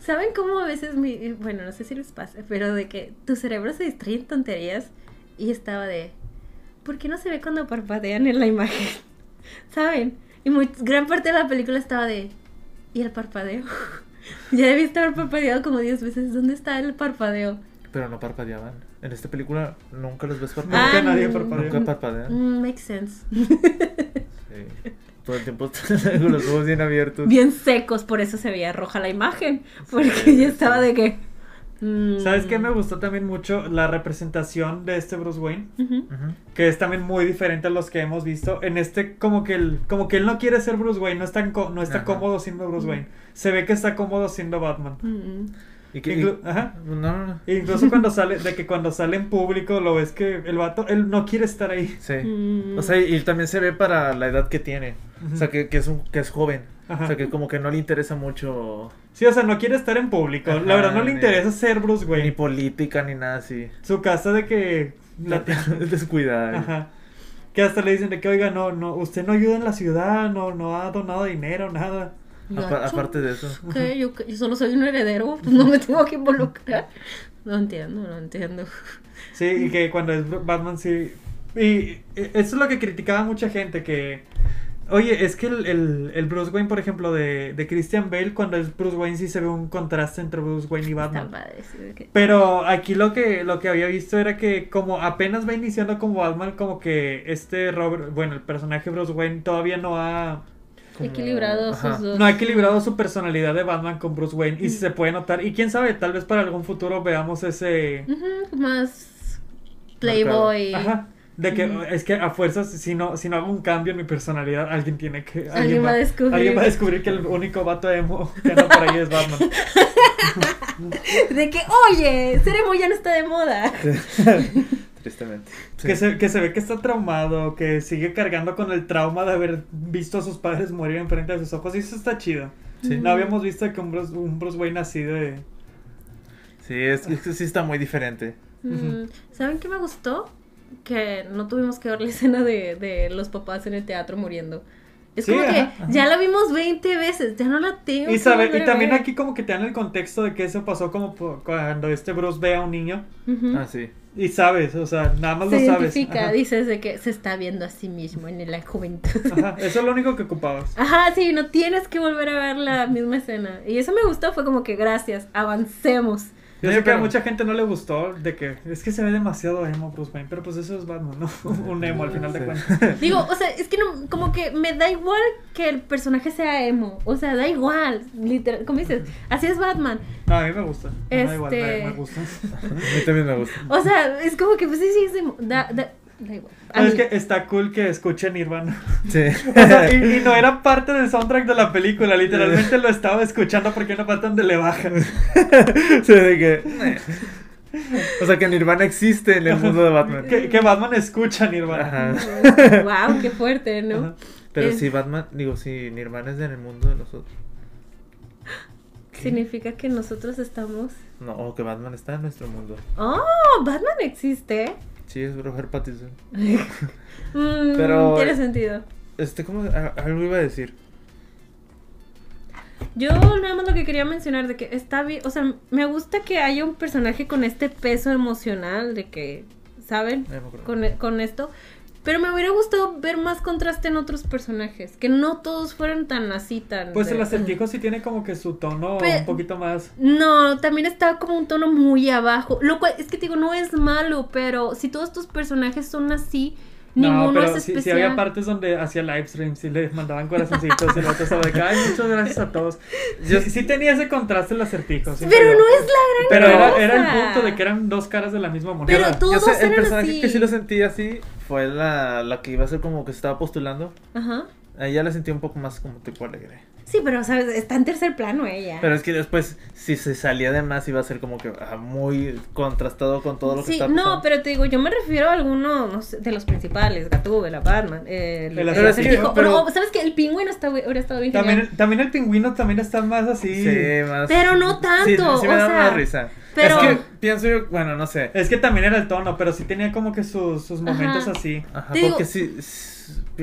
¿Saben cómo a veces mi, bueno, no sé si les pasa, pero de que tu cerebro se distrae en tonterías y estaba de, ¿por qué no se ve cuando parpadean en la imagen? ¿Saben? Y muy, gran parte de la película estaba de, ¿y el parpadeo? ya debí estar parpadeado como 10 veces. ¿Dónde está el parpadeo? Pero no parpadeaban. En esta película nunca los ves Nunca parpadear. nadie mm. parpadea. Nunca parpadean. Mm, makes sense. Sí. Todo el tiempo con los ojos bien abiertos. Bien secos, por eso se veía roja la imagen. Porque Sí, ya estaba sí. de que. mm, ¿Sabes qué? Me gustó también mucho la representación de este Bruce Wayne. Que es también muy diferente a los que hemos visto. En este, como que él, como que él no quiere ser Bruce Wayne, no, está co- no está Ajá. cómodo siendo Bruce Wayne. Se ve que está cómodo siendo Batman. ¿Y qué? Inclu- y- Ajá. No, no, no. Incluso cuando sale, de que cuando sale en público lo ves que el vato, él no quiere estar ahí. Sí. mm. O sea, y también se ve para la edad que tiene. O sea, que, que es un, que es joven. Ajá. O sea, que como que no le interesa mucho Sí, o sea, no quiere estar en público. Ajá, la verdad no le ni- interesa ser Bruce ni Wayne. política ni nada así. Su casa de que... la- Descuidada. Ajá. Que hasta le dicen de que, oiga, no, no, usted no ayuda en la ciudad, no, no ha donado dinero, nada. Apa- aparte de eso. ¿Qué? Yo, yo solo soy un heredero, pues no me tengo que involucrar. No entiendo, no entiendo. Sí, y que cuando es Batman sí. Y eh, eso es lo que criticaba mucha gente, que... Oye, es que el, el- el Bruce Wayne, por ejemplo, de, de Christian Bale, cuando es Bruce Wayne sí se ve un contraste entre Bruce Wayne y Batman. padre, sí, Pero aquí lo que, lo que había visto era que como apenas va iniciando como Batman, como que este Robert, bueno, el personaje Bruce Wayne todavía no ha, como- Equilibrado Ajá. sus dos. no ha equilibrado su personalidad de Batman con Bruce Wayne y se puede notar, y quién sabe, tal vez para algún futuro veamos ese... Más Playboy. Ajá. De que es que a fuerzas, si no, si no hago un cambio en mi personalidad, alguien tiene que. Alguien va a descubrir. Alguien va a descubrir que el único vato emo que anda por ahí es Batman. De que, oye, ser emo ya no está de moda. tristemente. Que, se, que se ve que está traumado, que sigue cargando con el trauma de haber visto a sus padres morir enfrente de sus ojos. Y eso está chido. Sí. No habíamos visto que un Bruce, un Bruce Wayne así de... Sí, es, es que sí está muy diferente. Mm, ¿Saben qué me gustó? Que no tuvimos que ver la escena de, de los papás en el teatro muriendo. Es Sí, como que ajá, ya la vimos 20 veces, ya no la tengo. Y, sabe, también aquí como que te dan el contexto de que eso pasó como por- cuando este Bruce ve a un niño. Ah, sí. Y sabes, o sea, nada más Se lo sabes. identifica, Ajá. dices de que se está viendo a sí mismo en la juventud. Ajá, Eso es lo único que ocupabas. Ajá, sí, no tienes que volver a ver la misma escena. Y eso me gustó, fue como que gracias, avancemos. Yo Sí, sé que a mucha gente no le gustó de que es que se ve demasiado emo Bruce Wayne, pero pues eso es Batman, ¿no? Un emo al final de cuentas. Digo, o sea, es que no, como que me da igual que el personaje sea emo. O sea, da igual, literal, como dices, así es Batman. No, a mí me gusta. Me da igual, Este- me, me gusta. A mí también me gusta. O sea, es como que pues sí, sí, es emo. Da, da, da igual. A Pero es que está cool que escuchen Nirvana. Sí. O sea, y, y no era parte del soundtrack de la película, literalmente lo estaba escuchando porque una parte donde le bajan. Sí, de que. O sea, que Nirvana existe en el mundo de Batman. Que, que Batman escucha Nirvana. Ajá. Wow, qué fuerte, ¿no? Ajá. Pero si Batman, digo, si Nirvana es en el mundo de nosotros. ¿Qué? Significa que nosotros estamos. No, o que Batman está en nuestro mundo. Oh, Batman existe. Sí, es Robert Pattinson. Mm, Pero- Tiene sentido. Este, ¿cómo? a- Algo iba a decir. Yo nada más lo que quería mencionar de que está bien, o sea, me gusta que haya un personaje con este peso emocional de que, ¿saben? Con, con esto. Pero me hubiera gustado ver más contraste en otros personajes, que no todos fueran tan así, tan... Pues de- el acertijo sí tiene como que su tono Pe- un poquito más. No, también está como un tono muy abajo. Lo cual, es que te digo, no es malo, pero si todos tus personajes son así, ninguno no, pero es sí, especial. sí había partes donde hacía live streams y le mandaban corazoncitos y el otro estaba de que, ay, muchas gracias a todos. Yo- Sí, sí tenía ese contraste el acertijo. Pero yo. no es la gran Pero era, cosa. era el punto de que eran dos caras de la misma moneda. Pero tú- Yo Todos sé, el personaje así. que sí lo sentí así fue la, la que iba a ser como que se estaba postulando. Ajá. Ella la sentí un poco más como tipo alegre. Sí, pero, ¿sabes? Está en tercer plano ella. Pero es que después, si se salía de más, iba a ser como que ah, muy contrastado con todo lo que Sí, está no, pero te digo, yo me refiero a alguno no sé, de los principales, Gatúbela, Batman, eh, el, Pero es que- acertijo. pero- No, ¿sabes qué? El pingüino está, hubiera estado bien También, genial. también el pingüino también está más así. Sí, más. Pero no tanto, Sí, sí me o da sea, una risa. Pero- Es que pienso yo, bueno, no sé. Es que también era el tono, pero sí tenía como que sus, sus momentos Ajá. así. Ajá, Te digo- porque sí,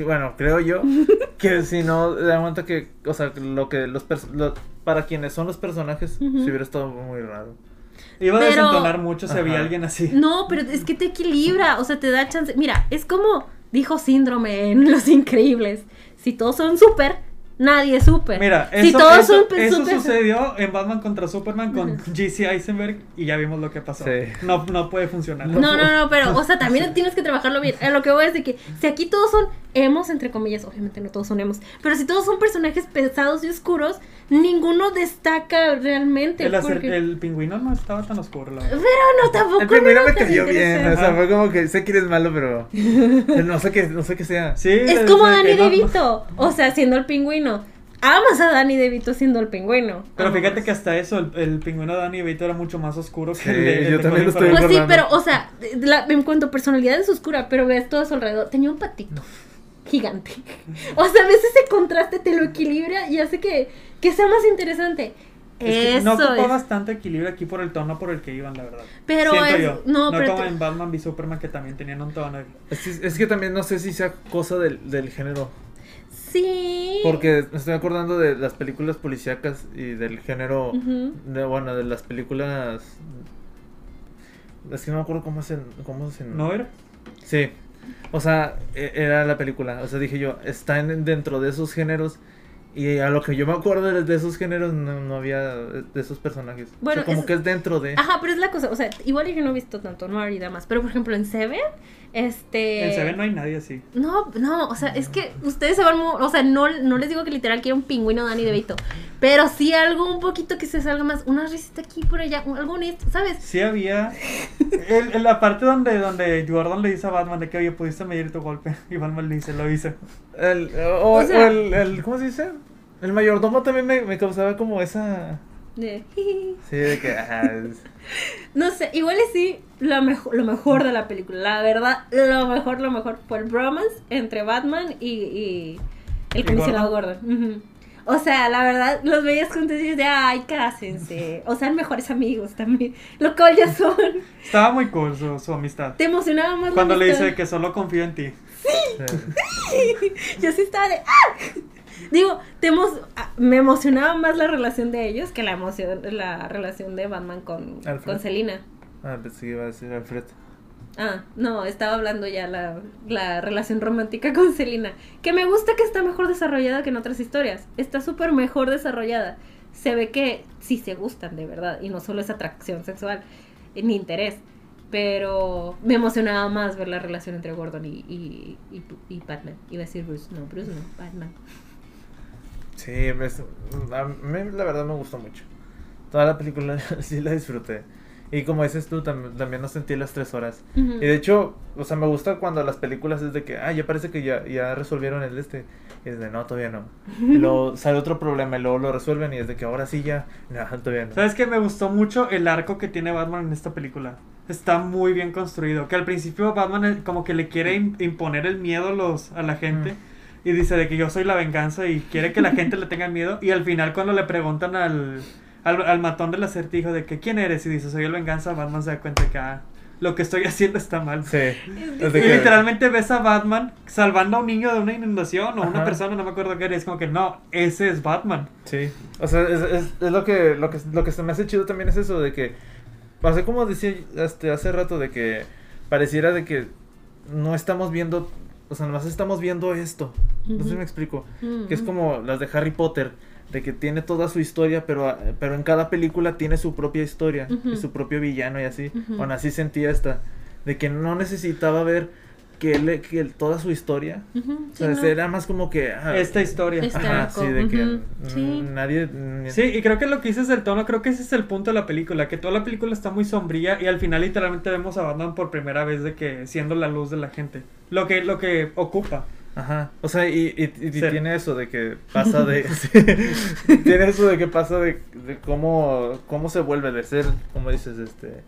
bueno, creo yo que si no, da cuenta que, o sea, lo que los, lo- para quienes son los personajes, si hubiera estado muy raro. Iba a desentonar mucho si había alguien así. No, pero es que te equilibra, o sea, te da chance. Mira, es como dijo Síndrome en Los Increíbles. Si todos son súper, nadie es súper. Mira, si eso, todos eso, son eso súper- sucedió en Batman contra Superman con G.C. Eisenberg y ya vimos lo que pasó. Sí. No, no puede funcionar. No, no, no, pero, o sea, también tienes que trabajarlo bien. A lo que voy es de que si aquí todos son emos, entre comillas, obviamente no todos son emos, pero si todos son personajes pesados y oscuros, ninguno destaca realmente. El, porque- el pingüino no estaba tan oscuro, la verdad. Pero no, tampoco. El primero era me cayó bien, o sea, fue como que sé que eres malo, pero no sé qué, no sé qué sea. Sí, Es como que Danny no- DeVito, o sea, siendo el pingüino. Amas a Danny DeVito siendo el pingüino. Pero Amas. fíjate que hasta eso, el, el pingüino de Danny DeVito era mucho más oscuro que el de, yo de también lo estoy. Pues sí, pero, o sea, la- en cuanto a personalidad es oscura, pero ves todo a su alrededor. Tenía un patito gigante. O sea, a veces ese contraste te lo equilibra y hace que, que sea más interesante. Es que Eso no ocupaba es. bastante equilibrio aquí por el tono por el que iban, la verdad. Pero Siento es. yo. No, No, pero. como te- en Batman v Superman que también tenían un tono. Es que, es que también no sé si sea cosa del, del género. Sí. Porque me estoy acordando de las películas policíacas y del género. De, bueno, de las películas. Es que no me acuerdo cómo se. Cómo se ¿No era? Sí. O sea, e- era la película. O sea, dije yo, está en- dentro de esos géneros. Y a lo que yo me acuerdo de, de esos géneros, no, no había de esos personajes. Bueno, o sea, como es- que es dentro de. Ajá, pero es la cosa. O sea, igual yo no he visto tanto, no ahorita más. Pero por ejemplo, en Seven, este. En Seven no hay nadie así. No, no, o sea, es que ustedes se van o sea, no, no les digo que literal quiero un pingüino Dani DeVito, pero sí algo un poquito que se salga más, una risita aquí por allá, algo honesto, ¿sabes? Sí había. el- en la parte donde, donde Jordan le dice a Batman de que, oye, pudiste medir tu golpe. Y Batman le dice, lo hice. El, o, O sea- o el, el- ¿Cómo se dice? El mayordomo también me, me causaba como esa. De, Sí, de que. es- No sé, igual y sí, lo mejor, lo mejor de la película. La verdad, lo mejor, lo mejor fue el bromance entre Batman y, y el ¿Y comisionado Gordon. Ujú. O sea, la verdad, los veías juntos y de, ay, cásense. O sean mejores amigos también. Lo cual ya son. Estaba muy cool su, su amistad. Te emocionaba más. la Cuando le dice que solo confío en ti. sí. Yo sí estaba de ¡ah! Digo, te emo- ah, me emocionaba más la relación de ellos que la emoción, la relación de Batman con, Alfred. con Selina. Ah, pensé que iba a decir Alfred. Ah, no, estaba hablando ya la, la relación romántica con Selina. Que me gusta que está mejor desarrollada que en otras historias. Está súper mejor desarrollada. Se ve que sí se gustan de verdad. Y no solo es atracción sexual eh, ni interés. Pero me emocionaba más ver la relación entre Gordon y, y, y, Batman. Iba a decir Bruce. No, Bruce no, Batman. Sí, a mí la verdad me gustó mucho. Toda la película sí la disfruté. Y como dices tú, tam- también no sentí las tres horas. Y de hecho, o sea, me gusta cuando las películas es de que, ah, ya parece que ya, ya resolvieron el este. Y es de, no, todavía no. Y luego sale otro problema y luego lo resuelven y es de que ahora sí ya, no, todavía no. ¿Sabes qué? Me gustó mucho el arco que tiene Batman en esta película. Está muy bien construido. Que al principio Batman eh, como que le quiere im- imponer el miedo a, los, a la gente. Y dice de que yo soy la venganza y quiere que la gente le tenga miedo. Y al final cuando le preguntan al, al, al matón del acertijo de que quién eres y dice soy el venganza, Batman se da cuenta que ah, lo que estoy haciendo está mal. Sí. Es Y que- literalmente ves a Batman salvando a un niño de una inundación o una Ajá. persona, no me acuerdo qué era. Es como que no, ese es Batman. Sí. O sea, es, es, es lo que lo que lo que se me hace chido también es eso de que o sea, como decía este hace rato de que pareciera de que no estamos viendo, o sea, nomás estamos viendo esto. No sé si me explico. Que es como las de Harry Potter, de que tiene toda su historia, pero pero en cada película tiene su propia historia y su propio villano y así. Bueno, así sentía esta de que no necesitaba ver que él que él- toda su historia. Ujú, O sí, sea, no. era más como que ah, Esta historia. Este Ajá, sí, de que sí. nadie. Sí, y creo que lo que dices del tono, creo que ese es el punto de la película, que toda la película está muy sombría y al final literalmente vemos a Batman por primera vez de que siendo la luz de la gente. Lo que, lo que ocupa. Ajá. O sea, y, y- tiene eso de que pasa de. tiene eso de que pasa de, de cómo, cómo se vuelve de ser, como dices, este.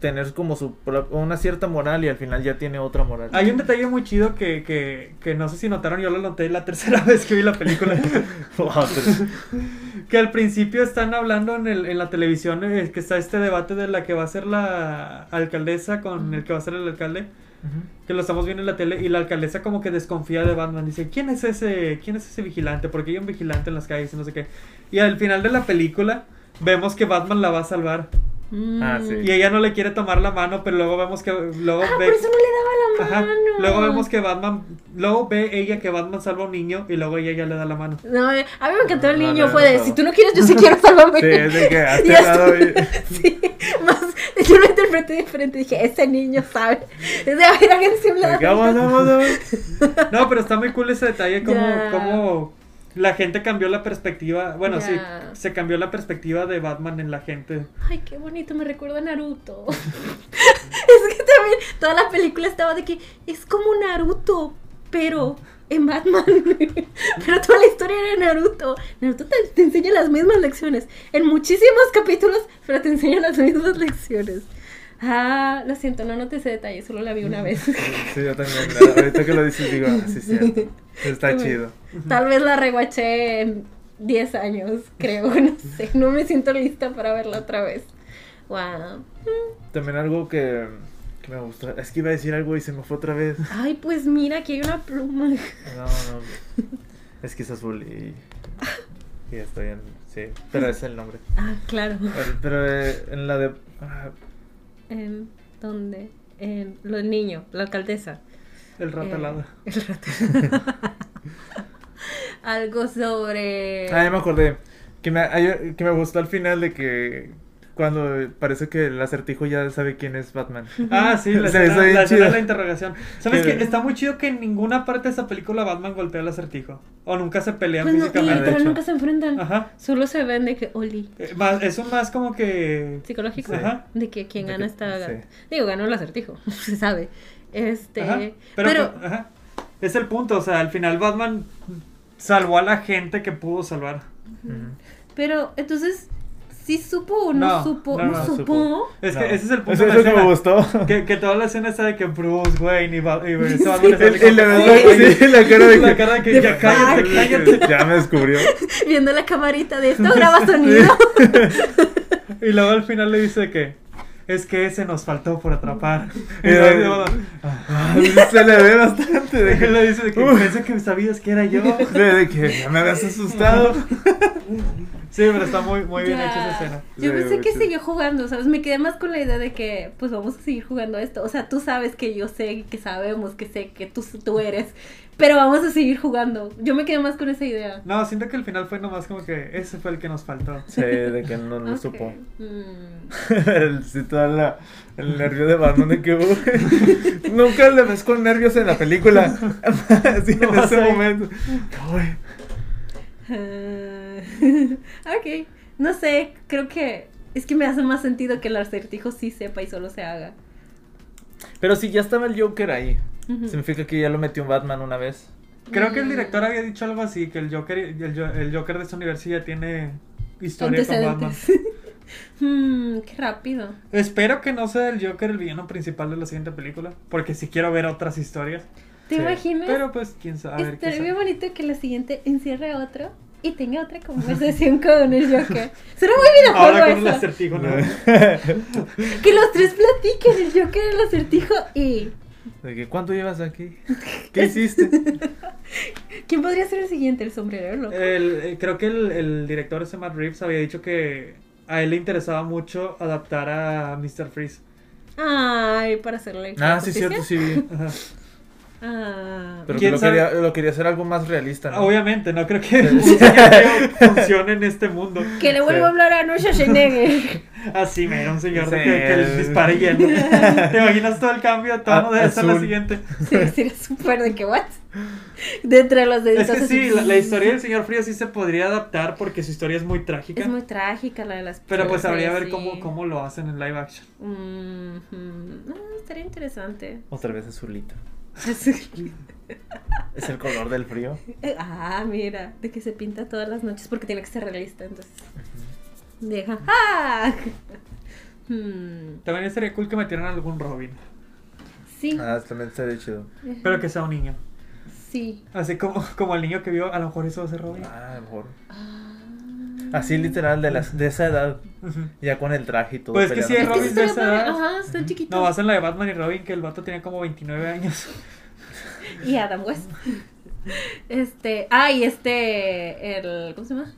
Tener como su una cierta moral y al final ya tiene otra moral. Hay un detalle muy chido que, que, que no sé si notaron, yo lo noté la tercera vez que vi la película. Wow, pero- que al principio están hablando en, el, en la televisión, eh, que está este debate de la que va a ser la alcaldesa con el que va a ser el alcalde. que lo estamos viendo en la tele y la alcaldesa como que desconfía de Batman dice quién es ese quién es ese vigilante porque hay un vigilante en las calles y no sé qué y al final de la película vemos que Batman la va a salvar Mm. Ah, sí. y ella no le quiere tomar la mano pero luego vemos que luego Ah, ve por eso no le daba la Ajá. mano. luego vemos que Batman luego ve ella que Batman salva a un niño y luego ella ya le da la mano No, eh, a mí me encantó el No, niño. no, fue de: no. si tú no quieres, yo sí quiero, sálvame. Sí, es de que has y- Sí, más. Yo lo interpreté diferente. Dije: ese niño sabe. Es de: a ver, háganse un lado. vamos, vamos, vamos. no pero está muy cool ese detalle como como la gente cambió la perspectiva bueno sí se cambió la perspectiva de Batman en la gente Ay, qué bonito, me recuerda a Naruto. es que también toda la película estaba de que es como Naruto, pero en Batman. pero toda la historia era Naruto. Naruto te, te enseña las mismas lecciones en muchísimos capítulos, pero te enseña las mismas lecciones. Ah, lo siento, no noté ese detalle, solo la vi una vez. Sí, yo también. Ahorita que lo dices, digo, ah, sí, cierto. Está chido. Tal vez la reguaché en 10 años, creo, no sé. No me siento lista para verla otra vez. Wow. También algo que, que me gustó. Es que iba a decir algo y se me fue otra vez. Ay, pues mira, aquí hay una pluma. No, no. Es que es azul y. Y estoy en. Sí, pero es el nombre. Ah, claro. Pero, pero, eh, en la de. ah, ¿En dónde? En lo del niño, la alcaldesa. el ratalada Eh, el rato. Algo sobre. Ah, ya me acordé. Que me, que me gustó al final de que. Cuando parece que el acertijo ya sabe quién es Batman. Ah, sí, la escena, la, escena de la interrogación. ¿Sabes Que- qué? Está muy chido que en ninguna parte de esa película Batman golpea al acertijo. O nunca se pelean Pues no, físicamente. de literal hecho. nunca se enfrentan. Ajá. Solo se ven de que Oli. Eh, más- es un más como que. Psicológico. Sí. Ajá. De que quien gana está. sí. Digo, ganó el acertijo. Se sabe. Este. Ajá. Pero. Pero, pues, ajá. Es el punto. O sea, al final Batman salvó a la gente que pudo salvar. Pero entonces, ¿sí supo o no, No, supo? no, No, no supo. supo. Es No. que ese es el punto Eso de es la lo que me gustó. Que, que toda la escena está de que Bruce Wayne y, Ba- y ese Batman Y, ves sí, la cara de La que, cara de que de ya cállate, cállate. ya me descubrió. Viendo la camarita de esto graba sonido. Y luego al final le dice que es que ese nos faltó por atrapar. Y Y luego de- dice, Batman, Ah, se le ve bastante de Él que, le dice de que Uy. pensé que sabías que era yo. de, de que ya me habías asustado. Sí, pero está muy, muy bien hecha esa escena. Yo Sí, pensé que siguió jugando, ¿sabes? Me quedé más con la idea de que, pues vamos a seguir jugando esto. O sea, tú sabes que yo sé, que sabemos, que sé que tú, tú eres, pero vamos a seguir jugando. Yo me quedé más con esa idea. No, siento que el final fue nomás como que ese fue el que nos faltó. Sí, de que no, no Ok. supo. Mm. el, sí, toda la- el nervio de Batman de que uy, nunca le ves con nervios en la película. Así en Nomás ese ahí. momento. Uy. Ah, ok, no sé, creo que es que me hace más sentido que el acertijo sí sepa y solo se haga. Pero si ya estaba el Joker ahí. Significa que ya lo metió un Batman una vez. Creo que el Mm. director había dicho algo así, que el Joker, el, el Joker de esta universidad tiene historia con Batman. Hmm, qué rápido. Espero que no sea el Joker el villano principal de la siguiente película, porque si quiero ver otras historias. ¿Te Sí. imaginas? Pero pues quién sabe. Estaría bien bonito que la siguiente encierre a otro y tenga otra conversación con el Joker. Será muy videojuego Ahora con el eso. acertijo, ¿no? Que los tres platiquen, el Joker, el acertijo y... De que, ¿Cuánto llevas aquí? ¿Qué hiciste? ¿Quién podría ser el siguiente? El sombrero loco. El- eh, creo que el, el director ese Matt Reeves había dicho que a él le interesaba mucho adaptar a Mr. Freeze. Ay, para hacerle... Ah, sí, justicia. cierto, sí. Ajá. Ah, Pero que ¿Quién lo quería, lo quería hacer algo más realista, ¿no? Obviamente, no creo que funcione en este mundo. que le vuelvo Sí. a hablar a Noah Schwarzenegger. Así, mira, un señor de Sí. que, que le dispare hielo. ¿Te imaginas todo el cambio de tono de esa a la Azul. siguiente? Sí, sería súper de que, ¿what? De entre los Es deditos que así. sí, la, la historia del señor Frío sí se podría adaptar porque su historia es muy trágica. Es muy trágica la de las Pero pues habría ver sí. cómo, cómo lo hacen en live action. Ah, estaría interesante. Otra vez azulito. Es el color del frío. ah, mira, de que se pinta todas las noches porque tiene que ser realista, entonces. Deja. ¡Ah! Hmm, También estaría cool que metieran algún Robin. Sí, Ah, también estaría chido. Pero que sea un niño. sí. Así como, como el niño que vio, a lo mejor eso va a ser Robin. Ah, mejor. Ah. Así literal, de, las, de esa edad. Ya con el traje y todo. Pues es que sí, peleando. Robin de esa edad. Ajá, están chiquitos. No, vas en la de Batman y Robin, que el vato tenía como 29 años. Y Adam West. Este. Ah, y este. El. ¿Cómo se llama?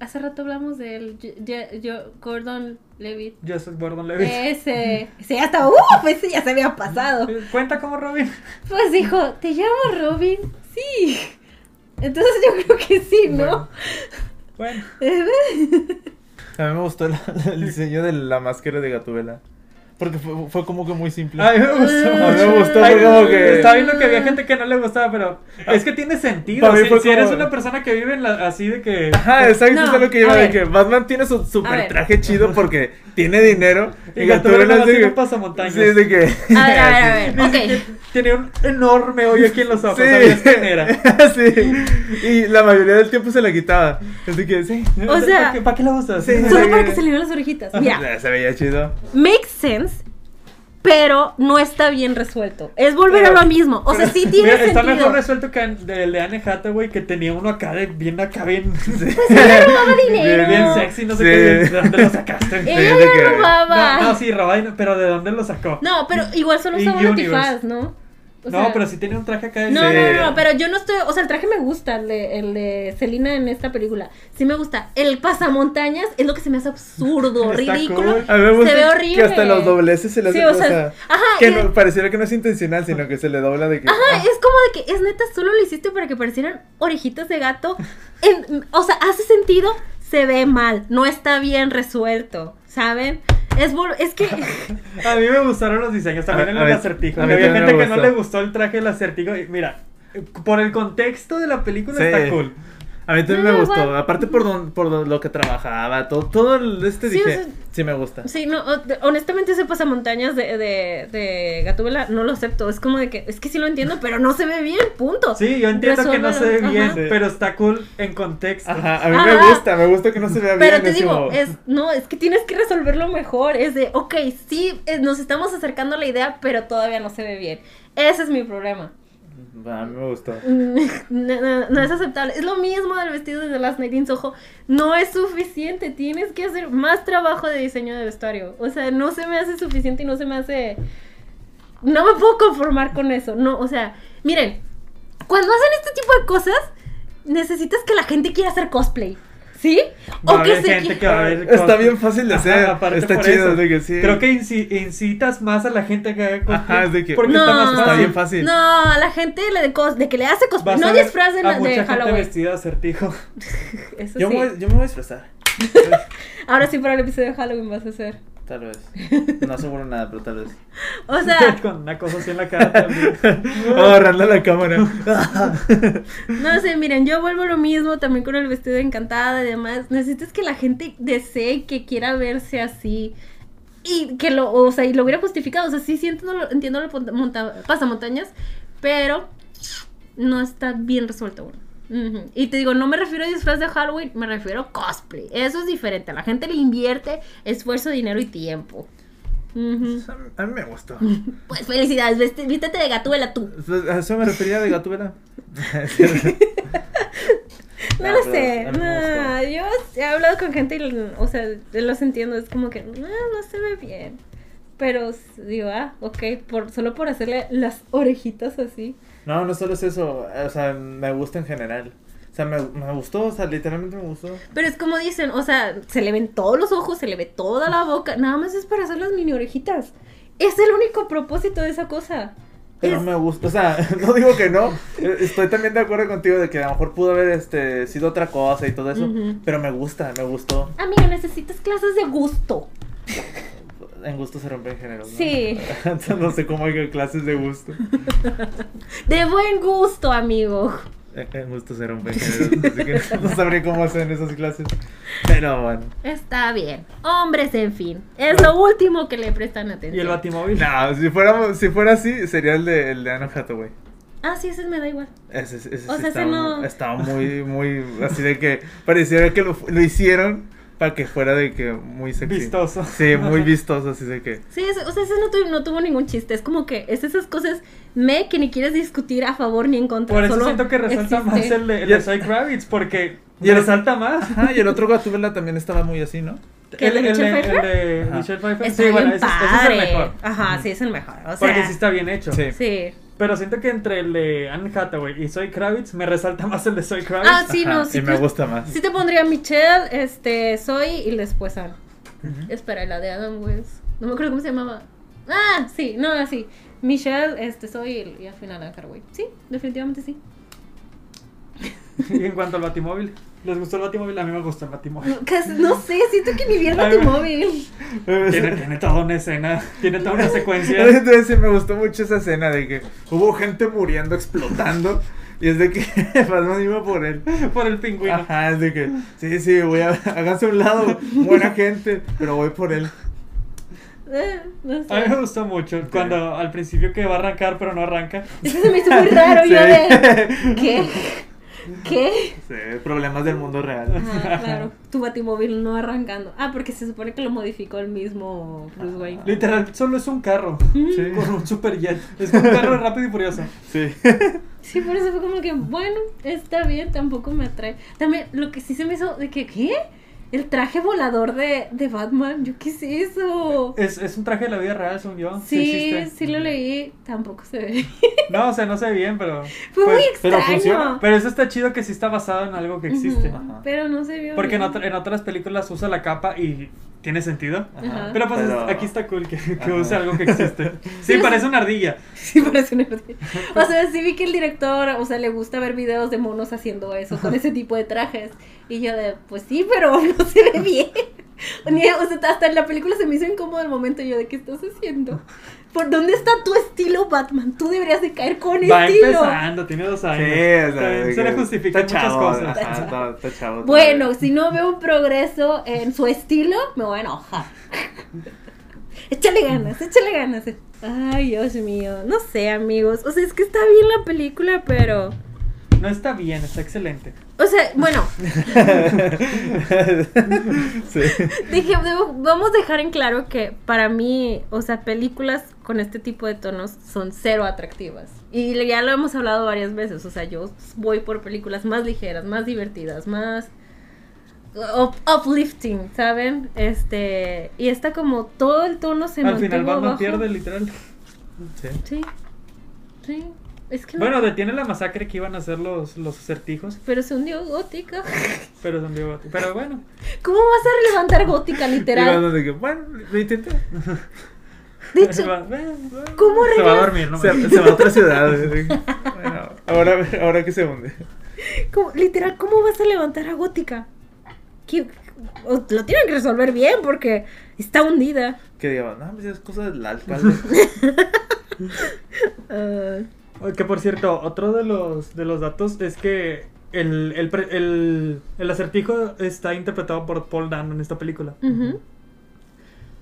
Hace rato hablamos del. Yo, yo- yo- Gordon Levitt. Joseph Gordon Levitt. Ese. Ese hasta. ¡Uh! Pues ese ya se había pasado. Cuenta como Robin. Pues dijo, ¿te llamo Robin? Sí. Entonces yo creo que sí, ¿no? Bueno, A mí me gustó el, el diseño de la máscara de Gatubela. Porque fue, fue como que muy simple. a mí me gustó. A mí mucho. me gustó, Ay, como que- Estaba viendo que había gente que no le gustaba, pero es que tiene sentido. Para mí Si, fue si eres como- una persona que vive en la- así de que. Ajá, exacto, No, eso es lo que iba a de que Batman tiene su super traje chido porque tiene dinero. Y Y Gatúbela no que- pasa montañas. Sí, de que. A ver, a ver, a ver. Ok. Tiene un enorme hoyo aquí en los ojos. Sí. ¿Sabías quién era? sí. Y la mayoría del tiempo se la quitaba. Así que sí. O sea- ¿Para qué, para qué la usas? Sí. Solo para que se le vean las orejitas. Mira, Se veía chido. makes sense, pero no está bien resuelto. Es volver a lo mismo. O sea, sí tiene Mira, Está sentido. mejor resuelto que el de, Anne Hathaway, que tenía uno acá de bien acá, bien, Ella robaba dinero. bien sexy, no sé Sí. qué. ¿De dónde lo sacaste? Ella que- robaba. No, no, sí, robaba, dinero, pero ¿de dónde lo sacó? No, pero igual solo usaba un antifaz, ¿no? O no, sea, pero sí tenía un traje acá de No, Sí. no, no, no, pero yo no estoy, o sea, el traje me gusta, el de, el de Selina en esta película, sí me gusta. El pasamontañas es lo que se me hace absurdo, ridículo. cool. A mí me gusta se ve horrible. que hasta los dobleces se le Sí, hace o sea, cosa. ajá, que no, pareciera que no es intencional, sino que se le dobla de que. Ajá, es como de que es neta, solo lo hiciste para que parecieran orejitas de gato. En- o sea, hace sentido, se ve mal, no está bien resuelto, ¿saben? Es, es que A mí me gustaron los diseños, también A- el a acertijo. a que mí había gente que no le gustó el traje del acertijo. y mira, por el contexto de la película Sí. está cool. A mí también No, me gustó. Aparte por, don- por lo- lo que trabajaba, todo, todo este Sí, dije, o sea- sí me gusta. Sí, no, honestamente ese pasamontañas de, de, de Gatúbela no lo acepto. Es como de que, es que sí lo entiendo, pero no se ve bien, punto. Sí, yo entiendo que no se ve bien, pero está cool en contexto. Ajá, a mí Ajá. me gusta, me gusta que no se vea bien. Pero te digo, es, no, es que tienes que resolverlo mejor. Es de, ok, sí, eh, nos estamos acercando a la idea, pero todavía no se ve bien. Ese es mi problema. A mí me gustó. No es aceptable. Es lo mismo del vestido de The Last Night in Soho. No es suficiente. Tienes que hacer más trabajo de diseño de vestuario. O sea, no se me hace suficiente y no se me hace. No me puedo conformar con eso. No, o sea, miren, cuando hacen este tipo de cosas, necesitas que la gente quiera hacer cosplay. ¿Sí? Va a O que haber se gente qui- que va a ver Está cosas. bien fácil de hacer. Está chido, eso. de que sí. Creo que inci- incitas más a la gente que haga cosplay. Ajá, es de que- Porque No, está más Está bien fácil. No, a la gente le de, cos- de que le hace cosplay. Vas No disfraz de, a la- de mucha gente Halloween. vestida de acertijo. Eso Yo, sí. me voy, yo me voy a disfrazar. Ahora sí, para el episodio de Halloween vas a hacer. Tal vez. No aseguro nada, pero tal vez. O sea, Con una cosa así en la cara también. Agarrando la cámara. No sé, miren, yo vuelvo a lo mismo también con el vestido de encantada y demás. Necesitas que la gente desee que quiera verse así. Y que lo, o sea, y lo hubiera justificado. O sea, sí, sí entiendo, lo- entiendo lo monta- pasamontañas, pero no está bien resuelto Y te digo, no me refiero a disfraz de Halloween, me refiero a cosplay. Eso es diferente. La gente le invierte esfuerzo, dinero y tiempo. A mí me gustó. Pues felicidades, vístete de gatúbela tú. A eso me refería de Gatúbela. No Ah, lo sé, no, yo he hablado con gente y, o sea, los entiendo, es como que no, no se ve bien. Pero digo, ah, ok, por, solo por hacerle las orejitas así. No, no solo es eso. O sea, me gusta en general. O sea, me, me gustó. O sea, literalmente me gustó. Pero es como dicen, o sea, se le ven todos los ojos, se le ve toda la boca, nada más es para hacer las mini orejitas. Es el único propósito de esa cosa. Pero Es- me gusta, o sea, no digo que no. eh, Estoy también de acuerdo contigo de que a lo mejor pudo haber este sido otra cosa y todo eso. Pero me gusta, me gustó. Amiga, necesitas clases de gusto. En gusto se rompen géneros. ¿no? Sí. no sé cómo hay clases de gusto. De buen gusto, amigo. En gusto se rompen géneros. Así que no sabría cómo hacer esas clases. Pero bueno. Está bien. Hombres, en fin. Es lo último que le prestan atención. Y el batimóvil. No, si fuéramos, si fuera así, sería el de, el de Anna Hathaway. Ah, sí, ese me da igual. Ese, ese sí O sea, ese estaba, no- estaba muy, muy, así de que pareciera que lo, lo hicieron para que fuera de que muy sexy. Vistoso. Sí, muy vistoso, así de que. Sí, o sea, ese no, tuvo- no tuvo ningún chiste. Es como que es esas cosas me que ni quieres discutir a favor ni en contra. Por eso solo siento que resalta existe. más el de, el de el- Zoe Kravitz, porque Y el- resalta más. Ajá, y el otro Gatúbela también estaba muy así, ¿no? ¿Qué, el de Michelle el Pfeiffer? de Ajá. Michelle Pfeiffer. Sí, bueno, ese, ese es el mejor. Ajá, sí, es el mejor. O sea, Porque sí está bien hecho. Sí. sí. Pero siento que entre el de Anne Hathaway y Zoe Kravitz me resalta más el de Zoe Kravitz. Ah, sí, Ajá, no, sí. y me te- gusta más. Sí te pondría Michelle, este, Soy y después Anne. Espera, y la de Adam West. No me acuerdo cómo se llamaba. Ah, sí, no, así. Michelle, este, Soy y, y al final Anne Hathaway. Sí, definitivamente sí. Y en cuanto al batimóvil, ¿les gustó el batimóvil? A mí me gusta el batimóvil. No, sé, siento que ni vi el batimóvil. Tiene, tiene toda una escena, tiene toda una secuencia. Entonces sí, me gustó mucho esa escena de que hubo gente muriendo, explotando. Y es de que Batman iba por él. por el pingüino. Ajá, es de que, sí, sí, voy a, háganse a un lado, buena gente, pero voy por él. Eh, no sé. A mí me gustó mucho cuando al principio que va a arrancar pero no arranca. Eso se me hizo muy raro. Sí. Yo de. ¿Qué? ¿Qué? Sí, problemas del mundo real. Ajá, claro. Tu batimóvil no arrancando. Ah, porque se supone que lo modificó el mismo Bruce Wayne. Literal, solo es un carro Sí. con un superjet. Es un carro rápido y furioso. Sí. Sí, por eso fue como que, bueno, está bien, tampoco me atrae. También lo que sí se me hizo de que, ¿qué? El traje volador de, de Batman, ¿yo qué es eso? Es, es un traje de la vida real, según yo. Sí, existe. sí lo leí, tampoco se ve. No, o sea, no se ve bien, pero. Fue pues, muy pero extraño. funciona. Pero eso está chido que sí está basado en algo que existe. Pero no se vio. Porque en, bien. otra- en otras películas usa la capa y tiene sentido. Ajá. Pero pues Pero- aquí está cool que, use algo que existe. Sí, Sí, parece una ardilla. Sí, parece una ardilla. O sea, sí vi que el director, o sea, le gusta ver videos de monos haciendo eso, con ese tipo de trajes. Y yo de, pues sí, pero no se ve bien. Ni- o sea, hasta en la película se me hizo incómodo el momento y yo de, ¿qué estás haciendo? ¿Por dónde está tu estilo, Batman? Tú deberías de caer con Va estilo. empezando, tiene dos Sí, años. o sea, También se le justifican está muchas chavo, cosas. ajá, está, está chavo Bueno, si no veo un progreso en su estilo, me voy a enojar. échale ganas, échale ganas. Ay, Dios mío. No sé, amigos. O sea, es que está bien la película, pero. No está bien, está excelente. O sea, bueno, sí. dije, debo- vamos a dejar en claro que para mí, o sea, películas con este tipo de tonos son cero atractivas. Y ya lo hemos hablado varias veces. O sea, yo voy por películas más ligeras, más divertidas, más up- uplifting, ¿saben? Este, y está como todo el tono se Al final Batman bajo. pierde, literal. Sí. Sí. Sí. Es que no- Bueno, detiene la masacre que iban a hacer los, los acertijos. pero se hundió gótica. Pero, son de- pero bueno, ¿Cómo vas a levantar gótica literal? Bueno, lo intenté. De hecho, Va- ¿Cómo Se va a dormir, ¿no? Se, se va a otra ciudad. bueno, ahora, ahora que se hunde. ¿cómo- literal, ¿cómo vas a levantar a gótica? ¿Qué- o- Lo tienen que resolver bien porque está hundida. Que digan, no, pues es cosa del alcalde. Ah, Que por cierto, otro de los, de los datos es que el, el, el, el acertijo está interpretado por Paul Dano en esta película.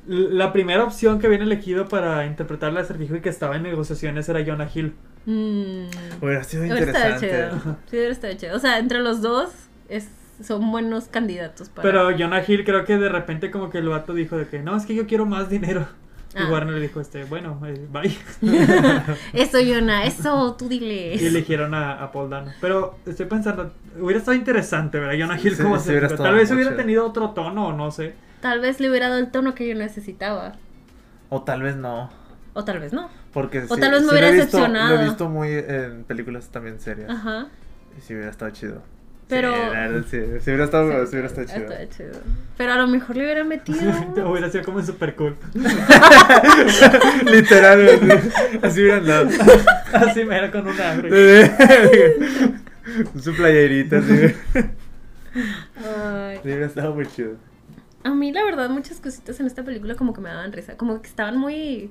La primera opción que habían elegido para interpretar el acertijo y que estaba en negociaciones era Jonah Hill. Mm. Hubiera sido Hubiera interesante. chido. Sí, hubiera estado chido. O sea, entre los dos es, son buenos candidatos para. Pero Jonah Hill creo que de repente como que el vato dijo de que no, es que yo quiero más dinero. Y Ah. Warner le dijo, este, bueno, eh, bye. eso, Yona, eso, tú diles. y eligieron a, a Paul Dano. Pero estoy pensando, hubiera estado interesante, ¿verdad? Jonah Hill Sí, como sí, estado Tal vez hubiera chido. tenido otro tono o no sé. Tal vez le hubiera dado el tono que yo necesitaba. O tal vez no. O tal vez no. Porque O tal vez me hubiera visto- decepcionado. Lo he visto muy en películas también serias. Ajá. Y si hubiera estado chido. Pero- Sí. Si hubiera estado, Sí, si hubiera estado chido. estaba chido. Pero a lo mejor le hubiera metido. hubiera sido como super cool. Literal, así, así hubieran dado. Así me era con un hambre. Su playerita, así. Ay. Sí, hubiera estado muy chido. A mí, la verdad, muchas cositas en esta película como que me daban risa. Como que estaban muy.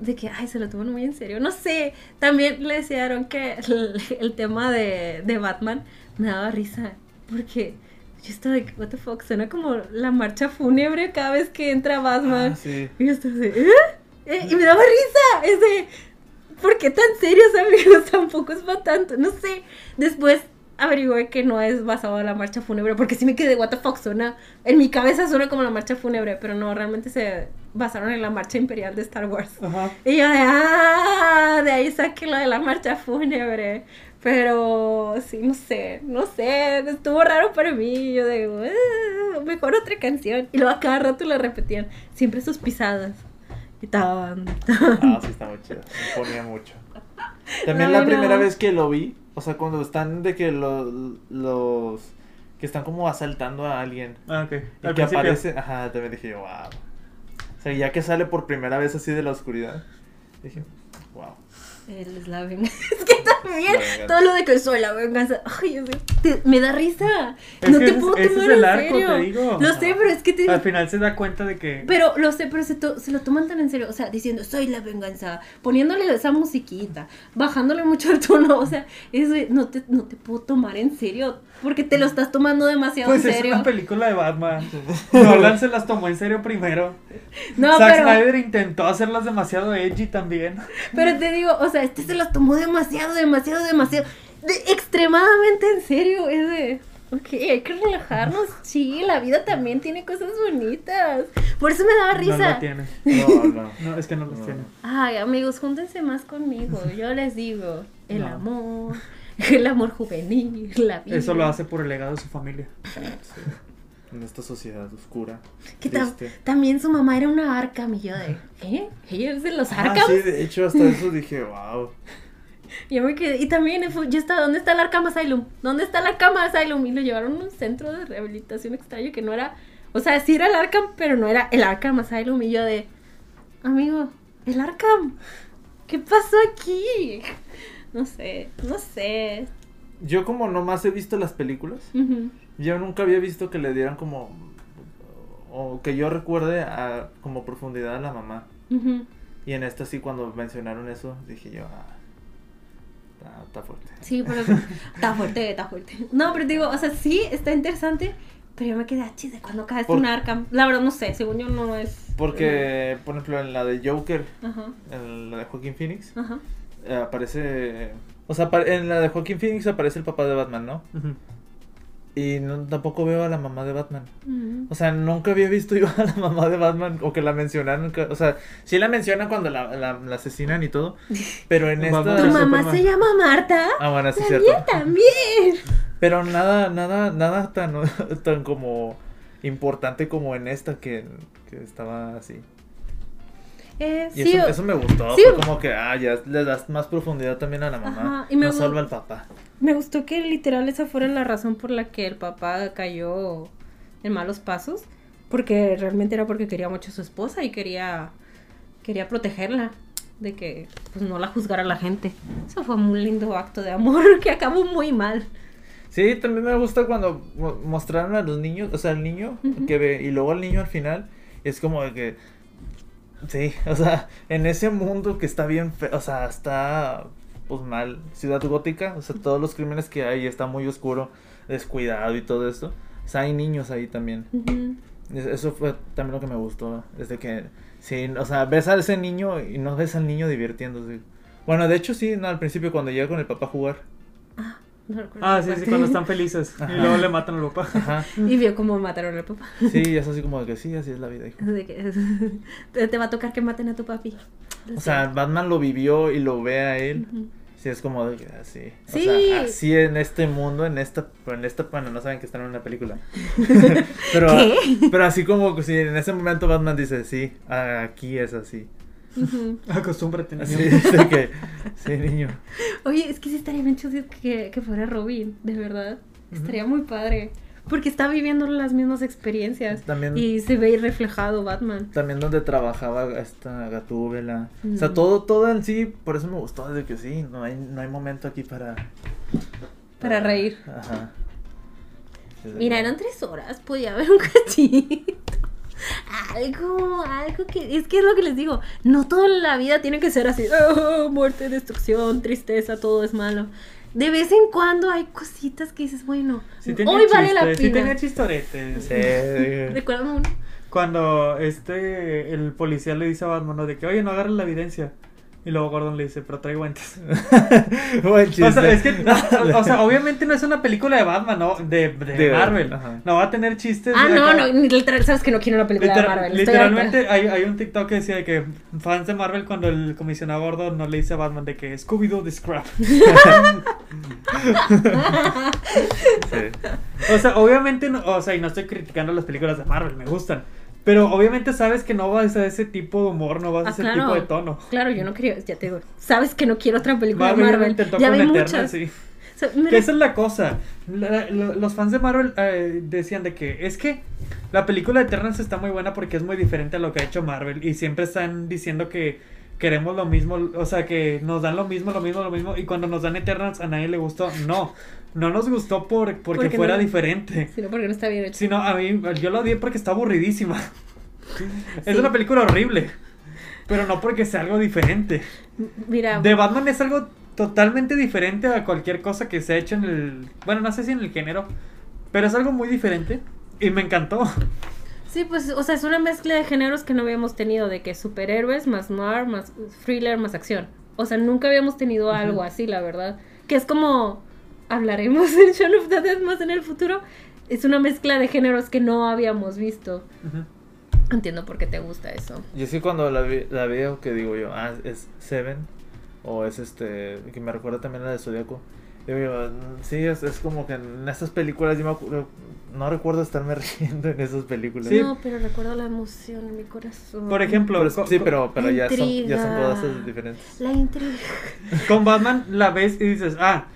De que, ay, se lo toman muy en serio. No sé. También le decían que el, el tema de, de Batman me daba risa. Porque yo estaba de, what the fuck, suena como la marcha fúnebre cada vez que entra Batman. Ah, sí. Y yo estaba de, ¿eh? ¿Eh? Y me daba risa. Es de, ¿por qué tan serios, amigos? Tampoco es para tanto. No sé. Después averigué que no es basado en la marcha fúnebre. Porque sí me quedé, what the fuck, suena. En mi cabeza suena como la marcha fúnebre. Pero no, realmente se basaron en la marcha imperial de Star Wars. Ajá. Y yo de, ah, de ahí saqué lo de la marcha fúnebre. Pero sí, no sé, no sé, estuvo raro para mí. Yo de, "Ah, mejor otra canción. Y luego a cada rato la repetían, siempre sus pisadas. Y tan, Ah, sí, está muy chido. Me ponía mucho. También la primera vez que lo vi, o sea, cuando están de que los, los que están como asaltando a alguien Ah, ok. y Al que principio. aparece, ajá, también dije yo, wow. O sea, ya que sale por primera vez así de la oscuridad, dije, wow. Es la venganza. Es que también todo lo de que soy la venganza. Ay, yo sé, te- me da risa. Es no te puedo ese es tomar el en arco, serio. te digo. Lo sé, pero es que te. Al final se da cuenta de que. Pero lo sé, pero se, to- se lo toman tan en serio, o sea, diciendo soy la venganza, poniéndole esa musiquita, bajándole mucho el tono, o sea, eso no te, no te puedo tomar en serio, porque te lo estás tomando demasiado Pues en es serio. una película de Batman. Nolan se las tomó en serio primero. No, Zack pero, Snyder intentó hacerlas demasiado edgy también. pero te digo, o sea, este se las tomó demasiado, demasiado, demasiado, de- extremadamente en serio, es de... Ok, hay que relajarnos, sí, la vida también tiene cosas bonitas. Por eso me daba No risa. lo tiene. No, no. No, es que no los No. tiene. Ay, amigos, júntense más conmigo. Yo les digo, el No. amor, el amor juvenil, la vida. Eso lo hace por el legado de su familia. En esta sociedad oscura. Que tam- también su mamá era una Arkham y yo de, ¿qué? ¿Ella es de los Ah, Arkham? sí, de hecho, hasta eso dije, wow. Y yo me quedé, y también yo estaba, ¿dónde está el Arkham Asylum? ¿Dónde está el Arkham Asylum? Y lo llevaron a un centro de rehabilitación extraño que no era, o sea, sí era el Arkham, pero no era el Arkham Asylum. Y yo de, amigo, el Arkham, ¿qué pasó aquí? No sé, no sé. Yo como nomás he visto las películas, Ujú. Yo nunca había visto que le dieran como... O que yo recuerde a, como profundidad a la mamá. Ujú. Y en esta sí, cuando mencionaron eso, dije yo, ah, está, está fuerte. Sí, pero está fuerte, está fuerte. No, pero digo, o sea, sí, está interesante, pero yo me quedé, ah, chis, ¿de cuándo cae Por- un Arkham? La verdad no sé, según yo no es... Porque, por ejemplo, en la de Joker, Ajá, en la de Joaquín Phoenix, ajá. eh, aparece... O sea, en la de Joaquín Phoenix aparece el papá de Batman, ¿no? Ujú. Y no, tampoco veo a la mamá de Batman. O sea, nunca había visto yo a la mamá de Batman o que la mencionaran. O sea, sí la mencionan cuando la, la- la asesinan y todo. Pero en esta. ¿Tu Superman. mamá se llama Marta? Ah, bueno, sí, cierto. también. Pero nada, nada, nada tan, tan como importante como en esta que, que estaba así. Eh, Y sí, eso, eso me gustó. sí, fue como que, ah, ya le das más profundidad también a la mamá. Ajá, y me no solo al papá. Me gustó que literal esa fuera la razón por la que el papá cayó en malos pasos. Porque realmente era porque quería mucho a su esposa y quería, quería protegerla. De que pues no la juzgara la gente. Eso fue un lindo acto de amor que acabó muy mal. Sí, también me gusta cuando mo- mostraron a los niños, o sea, el niño que ve, y luego al niño al final, es como de que, sí, o sea, en ese mundo que está bien, fe- o sea, está, pues mal, ciudad gótica, o sea, todos los crímenes que hay, está muy oscuro, descuidado y todo esto, o sea, hay niños ahí también. Eso fue también lo que me gustó, es de que, sí, o sea, ves a ese niño y no ves al niño divirtiéndose. Bueno, de hecho sí, no, al principio cuando llega con el papá a jugar. Ah, no Ah, sí, sí, cuando están felices. Ajá. Y luego le matan al papá. Ajá. Y vio cómo mataron al papá. Sí, es así como de que sí, así es la vida, hijo. De que- te, te va a tocar que maten a tu papi. O sea. Batman lo vivió y lo ve a él. Ujú. Sí, es como de que así. O Sí. sea, así en este mundo, en esta, en esta, bueno, no saben que están en una película. pero, ¿Qué? pero así como que si en ese momento Batman dice, sí, aquí es así. Ujú. Acostúmbrate, niño. Que, sí, niño. Oye, es que sí estaría bien chido que, que fuera Robin, de verdad. Estaría muy padre. Porque está viviendo las mismas experiencias. También- Y se ve reflejado Batman. También donde trabajaba esta Gatúbela. O sea, todo, todo en sí, por eso me gustó, de que sí, no hay, no hay momento aquí para... Para reír. Ajá. Mira, eran tres horas, podía haber un cachito. Algo, algo que. Es que es lo que les digo. No toda la vida tiene que ser así. "Oh, muerte, destrucción, tristeza, todo es malo. De vez en cuando hay cositas que dices, bueno, Sí hoy vale la chistes, Sí pena. tenía chistoretes. Sí, uno. Cuando este, el policía le dice a Batman, ¿no? De que, oye, no agarres la evidencia. Y luego Gordon le dice, pero trae guantes. Buen chiste. O sea, es que, o, o sea, obviamente no es una película de Batman, ¿no? De, de, De- Marvel. ajá. No va a tener chistes. Ah, no, acá. no, ni literal, sabes que no quiero una película Literal- de Marvel. estoy literalmente hay, hay un TikTok que decía de que fans de Marvel cuando el comisionado Gordon no le dice a Batman de que Scooby-Doo the Scrap. Sí. O sea, obviamente, no, o sea, y no estoy criticando las películas de Marvel, me gustan. Pero obviamente sabes que no vas a ese tipo de humor, no vas a Ah, ese claro. tipo de tono. Claro, yo no quería, ya te digo, sabes que no quiero otra película de Marvel Marvel. intentó Ya vi muchas. sí. O sea, mira, Que esa es la cosa. La- lo- los fans de Marvel eh, decían de que es que la película de Eternals está muy buena porque es muy diferente a lo que ha hecho Marvel. Y siempre están diciendo que queremos lo mismo, o sea, que nos dan lo mismo, lo mismo, lo mismo. Y cuando nos dan Eternals a nadie le gustó. No, no nos gustó por, porque, Porque fuera no- diferente. sino porque no está bien hecho. Sino a mí, yo lo odié porque está aburridísima. Es Sí. una película horrible. Pero no porque sea algo diferente. Mira, De Batman es algo totalmente diferente a cualquier cosa que se ha hecho en el. Bueno, no sé si en el género. Pero es algo muy diferente. Y me encantó. Sí, pues, o sea, es una mezcla de géneros que no habíamos tenido, de que superhéroes, más noir, más thriller, más acción. O sea, nunca habíamos tenido algo así, la verdad. Que es como, hablaremos en Shaun of the Dead más en el futuro. Es una mezcla de géneros que no habíamos visto. Entiendo por qué te gusta eso. Y es que cuando la, vi- la veo, que digo yo, ah, es Seven, o es este, que me recuerda también a la de Zodíaco. Digo yo, mm, sí, es, es como que en estas películas yo me acuerdo, no recuerdo estarme riendo en esas películas. Sí. No, pero recuerdo la emoción en mi corazón. Por ejemplo, Pero sí, pero, pero ya, son, ya son todas diferentes. La intriga. con Batman la ves y dices, ah,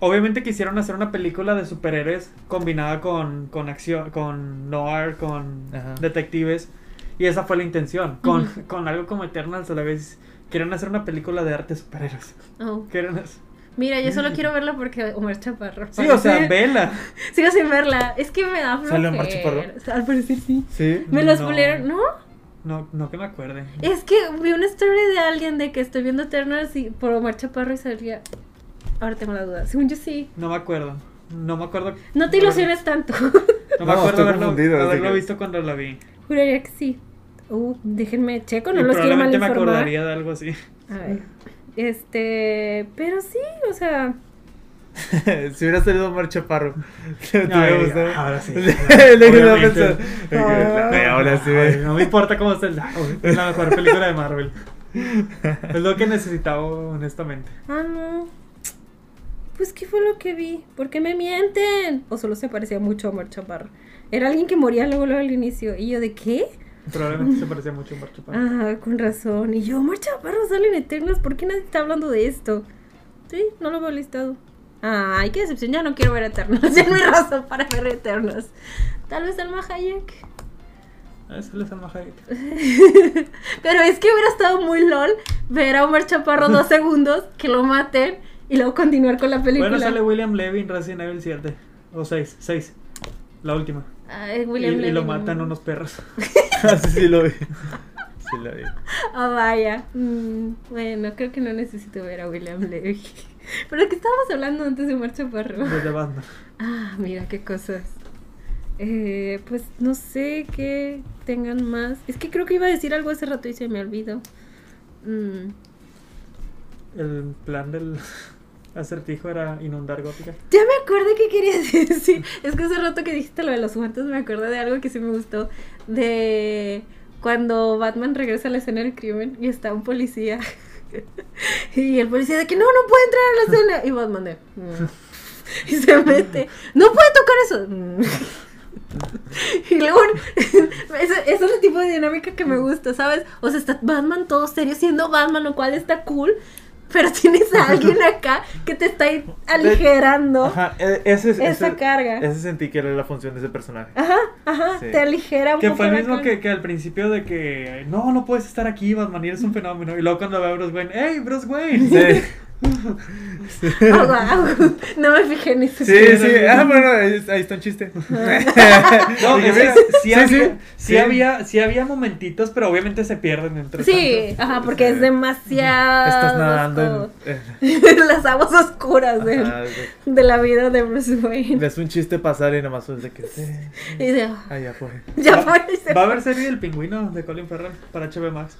obviamente quisieron hacer una película de superhéroes combinada con, con acción, con noir, con Ajá. detectives. Y esa fue la intención. Con, con algo como Eternals a la vez. Quieren hacer una película de arte de superhéroes. Oh. Quieren hacer- Mira, yo solo quiero verla porque Omar Chaparro. Sí, o sea, vela. Sigo sin verla. Es que me da ¿Sale Omar flojera. Chaparro? Al parecer sí. Sí. Me los spoilearon, ¿no? No, no que me acuerde. Es que vi una story de alguien de que estoy viendo Eternals y por Omar Chaparro y salía. Ahora tengo la duda. Según yo sí. No me acuerdo. No me acuerdo. No te ilusiones tanto. No me No, acuerdo estoy haberlo, confundido, así haberlo que- visto cuando la vi. Juraría que sí. Uh, déjenme checo, no Y los quiero mal probablemente me informar. acordaría de algo así. A ver. Este. Pero sí, o sea. si hubiera salido Omar Chaparro, te hubiera Ay, gustado. ahora sí. Le quedé Obviamente. pensando, Ah. "Ay, Ahora sí, Ay, no me importa cómo sea el Es la mejor película de Marvel. Es lo que necesitaba, honestamente. Ah, no. Pues, ¿qué fue lo que vi? ¿Por qué me mienten? O solo se parecía mucho a Omar Chaparro. Era alguien que moría luego, luego al inicio. Y yo, ¿de qué? Probablemente se parecía mucho a Marcho Pan. Ah, con razón. Y yo, Omar Chaparro sale en Eternos. ¿Por qué nadie está hablando de esto? Sí, no lo veo listado. Ay, qué decepción. Ya no quiero ver Eternos. Ya no hay razón para ver Eternos. Tal vez Alma Hayek. Ah, es Salma Hayek. Pero es que hubiera estado muy lol ver a Omar Chaparro dos segundos, que lo maten y luego continuar con la película. Bueno, sale William Levy en Resident Evil 7. O 6. 6. La última. Ay, Y, William y lo Levy. matan unos perros. Así sí lo vi. Sí lo vi. Ah, vaya. Mm, bueno, creo que no necesito ver a William Levy. Pero ¿de qué estábamos hablando antes de Omar Chaparro? Desde Batman. Ah, mira qué cosas. Eh, pues no sé qué tengan más. Es que creo que iba a decir algo hace rato y se me olvidó. Mm. El plan del acertijo era inundar Gótica. Ya me acordé que querías decir. Es que hace rato que dijiste lo de los guantes, me acordé de algo que sí me gustó. De cuando Batman regresa a la escena del crimen y está un policía. Y el policía de que no, no puede entrar a la escena. Y Batman de. "Mm". Y se mete. No puede tocar eso. Y luego, ese, ese es el tipo de dinámica que me gusta, ¿sabes? O sea, está Batman todo serio siendo Batman, lo cual está cool. Pero tienes a alguien acá que te está aligerando. Ajá, e- ese, ese, Esa carga. Ese sentí que era la función de ese personaje. Ajá, ajá, Sí. te aligera un Que fue el mismo que, que al principio de que no, no puedes estar aquí, Batman, y eres un fenómeno. Y luego cuando ve a Bruce Wayne, ¡Hey, Bruce Wayne! Sí. Ah, guau. No me fijé en eso. Sí, sí. Ah, bueno, ahí está un chiste. No, Dije, es que mira, sí, sí, había, sí, había, sí había momentitos, pero obviamente se pierden entre Sí, tanto. ajá, porque Sí. es demasiado. Estás nadando en. las aguas oscuras de, Ajá, de la vida de Bruce Wayne. ves un chiste pasar y nomás es de que. sí. Y dice, "Ah, Ah, ya fue. ya Va- fue. y se Va a fue". haber serie del pingüino de Colin Farrell para HBO Max.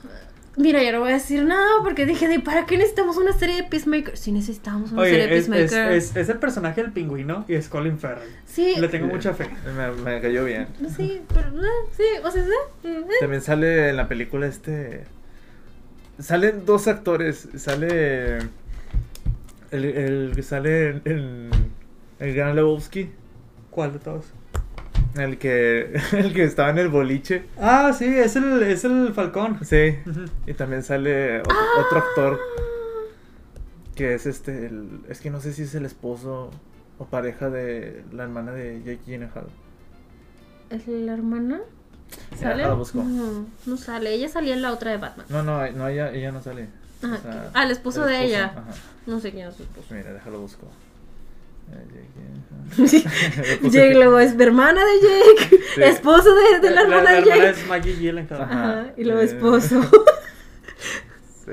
Mira, yo no voy a decir nada porque dije, de, ¿para qué necesitamos una serie de Peacemaker? Sí, necesitamos una serie Oye, de es, es, Peacemaker. es, es el personaje del pingüino y es Colin Farrell. Sí, Le tengo mucha fe. Me, me cayó bien. sí, pero, eh, sí, o sea, sí, mm, eh. También sale en la película este. Salen dos actores. Sale. El, el que sale en. en- el Gran Lebowski. ¿Cuál de todos? El que. El que estaba en el boliche. Ah, sí, es el, es el Falcón. Sí. Y también sale otro, Ah. otro actor. Que es este. el- es que no sé si es el esposo o pareja de la hermana de Jake Gyllenhaal. ¿Es la hermana? Ya, ¿Sale? la busco. No, no sale. Ella salía en la otra de Batman. No, no, no ella, ella no sale. Ajá, O sea, ah, el esposo de ella. Ajá. No sé quién es su esposo. Mira, déjalo busco. Eh, Jake luego es hermana de Jake, Sí. esposo de, de la hermana de Jake. es Maggie Gyllenhaal. Ajá. Ajá, y luego Eh. esposo. Sí.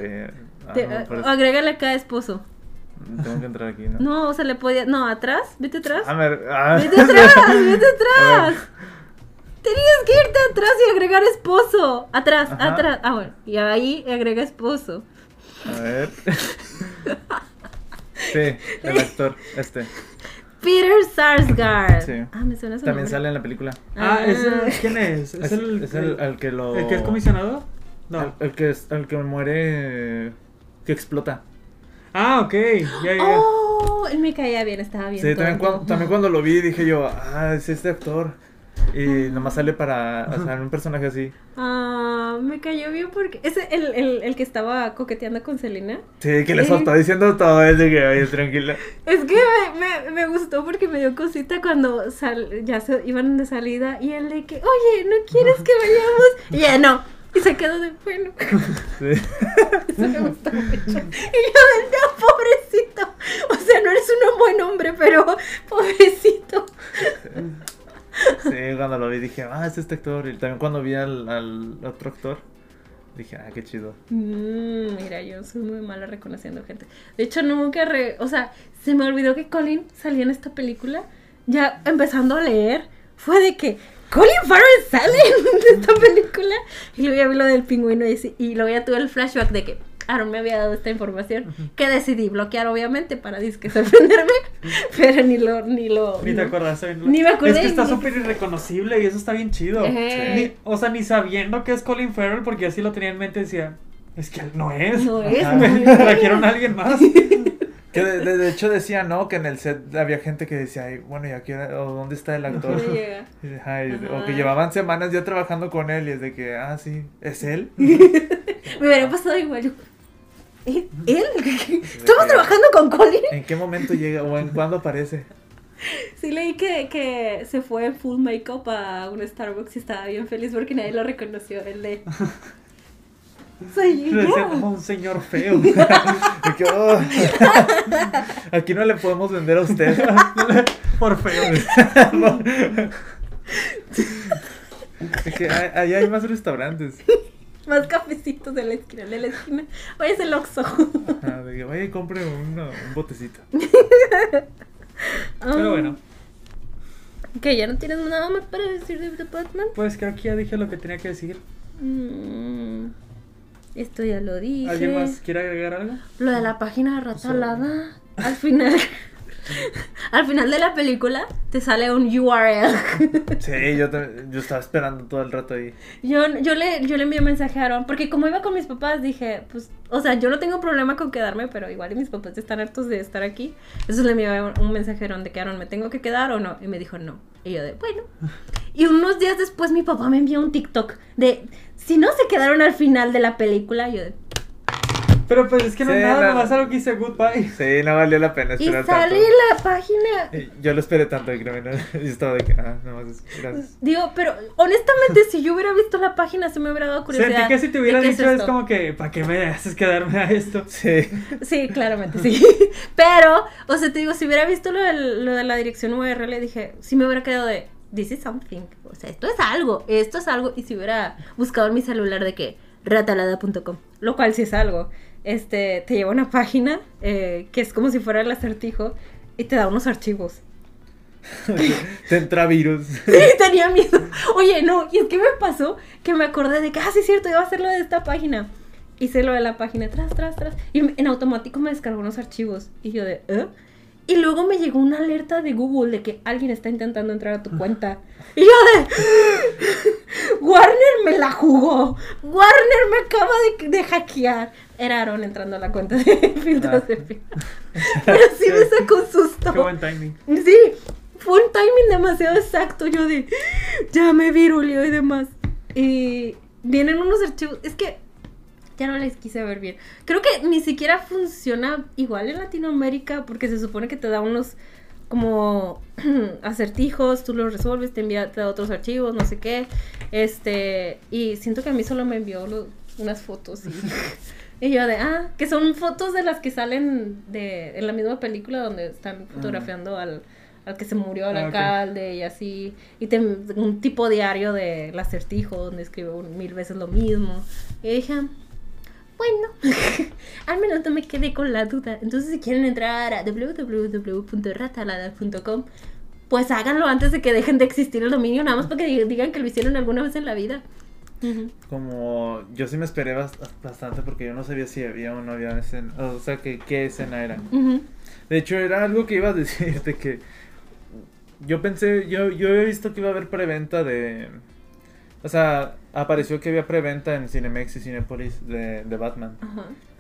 Ah, Te- no, agrégale acá esposo. Tengo que entrar aquí, ¿no? No, o sea, le podía. No, atrás, vete atrás. A ver. ah. Vete atrás, vete atrás. Tenías que irte atrás y agregar esposo. Atrás, Ajá. atrás. Ah, bueno. Y ahí agrega esposo. A ver. Sí, el actor, este. Peter Sarsgaard. Sí. Ah, me suena su También nombre. sale en la película. Ah, ¿es el, Ah. ¿quién es? ¿Es, Es, el, es el, el que lo. el que es comisionado? No. El, el que, es- el que muere. Que explota. Ah, ok. Ya, ya. Oh, él me caía bien, estaba bien. Sí, también tonto. cuando, también cuando lo vi dije yo, ah, es este actor. Y nomás sale para. O sea, un personaje así. Ah, me cayó bien porque. ¿Es el, el, el que estaba coqueteando con Selena? Sí, que le Sí. soltó diciendo todo. Es de que, oye, tranquila. Es que me, me, me gustó porque me dio cosita cuando sal, ya se iban de salida y él de que, oye, ¿no quieres que vayamos? Y ella no. Y se quedó de bueno. Sí. Eso me gustó mucho. Y yo no, pobrecito. O sea, no eres un buen hombre, pero pobrecito. Sí, cuando lo vi dije, ah, es este actor. Y también cuando vi al, otro actor, dije, ah, qué chido. Mm, mira, yo soy muy mala reconociendo gente. De hecho, nunca, o sea, se me olvidó que Colin salía en esta película. Ya empezando a leer, fue de que Colin Farrell sale en esta película. Y luego ya vi lo del pingüino y, y luego ya tuve el flashback de que Aaron me había dado esta información. Que decidí bloquear, obviamente, para disque sorprenderme. pero ni lo, ni lo. Ni te acordaste. Ni me acordé. Es que está Ni- súper irreconocible y eso está bien chido. Ni- o sea, ni sabiendo que es Colin Farrell, porque así lo tenía en mente, decía, es que él no es. No es, Ajá. no es. Trajeron a alguien más. Que de, de- de hecho decía, ¿no? Que en el set había gente que decía, Ay, bueno, ¿y aquí o dónde está el actor? O que llevaban semanas ya trabajando con él y es de que, ah, sí, ¿es él? Me hubiera pasado igual. Yo, ¿Él? ¿Él? ¿Estamos trabajando con Colin? ¿En qué momento llega o en cuándo aparece? Sí leí que, que se fue en full makeup a un Starbucks y estaba bien feliz porque nadie lo reconoció. El de... Soy yo. como un señor feo. "Oh, aquí no le podemos vender a usted. Por feo. Es que allá hay más restaurantes. Más cafecitos de la esquina, de la esquina. Oye, es el Oxxo. Ah, de que, Oye, compre uno- un botecito. Pero bueno, Que ya no tienes nada más para decir de The Batman. pues creo que ya dije lo que tenía que decir. Mm, esto ya lo dije. ¿Alguien más quiere agregar algo? Lo de la página de rata alada. Al final. al final de la película te sale un URL. Sí, yo, yo estaba esperando todo el rato ahí. Yo, yo, le, yo le envié mensaje a Aaron, porque como iba con mis papás, dije, pues, o sea, yo no tengo problema con quedarme, pero igual y mis papás están hartos de estar aquí. Entonces le envié un, un mensaje a Aaron de que Aaron, ¿me tengo que quedar o no? Y me dijo, no. Y yo de, bueno. Y unos días después mi papá me envió un TikTok de, si no se quedaron al final de la película, yo de, Pero pues es que no Sí, es nada, no. nomás algo que hice goodbye. Sí, no valió la pena y esperar sale tanto. la página. Y Yo lo esperé tanto, créeme. ¿no? Yo estaba de que, ah, no más, gracias. Digo, pero honestamente, si yo hubiera visto la página, se me hubiera dado curiosidad. Sentí que si te hubiera de dicho es, como que, ¿para qué me haces quedarme a esto? Sí. Sí, claramente sí. Pero, o sea, te digo, si hubiera visto lo, del- lo de la dirección URL, dije, si me hubiera quedado de, this is something. O sea, esto es algo, esto es algo. Y si hubiera buscado en mi celular de que, ratalada.com, lo cual sí es algo. Este, te lleva a una página eh, que es como si fuera el acertijo y te da unos archivos. Te entra virus. Sí, tenía miedo. Oye, no, y es que me pasó que me acordé de que, ah, sí es cierto, iba a hacer lo de esta página. Hice lo de la página, tras, tras, tras. Y en automático me descargó unos archivos. Y yo de, ¿eh? Y luego me llegó una alerta de Google de que alguien está intentando entrar a tu cuenta. Y yo de, Warner me la jugó. Warner me acaba de, de hackear. Era Aaron entrando a la cuenta de filtros Ah. de Pero sí me sacó un susto. Qué buen timing. Sí, fue un timing demasiado exacto. Yo de, ya me virulio y demás. Y vienen unos archivos. Es que ya no les quise ver bien. Creo que ni siquiera funciona igual en Latinoamérica porque se supone que te da unos como acertijos, tú los resuelves, te envía te da otros archivos, no sé qué. Este, y siento que a mí solo me envió lo- unas fotos y, y yo de, ah, que son fotos de las que salen de en la misma película donde están fotografiando al, al que se murió, al Ah, alcalde y así. Y te- un tipo diario del acertijo donde escribe un- mil veces lo mismo. Y dije, bueno, al menos no me quedé con la duda. Entonces, si quieren entrar a www.ratalada.com, pues háganlo antes de que dejen de existir el dominio, nada más para que digan- digan que lo hicieron alguna vez en la vida. Como yo sí me esperé bast- bastante porque yo no sabía si había o no había escena. O sea, que qué escena era. De hecho, era algo que iba a decirte que yo pensé, yo, yo había visto que iba a haber preventa de... O sea, apareció que había preventa en Cinemex y Cinepolis de, de Batman.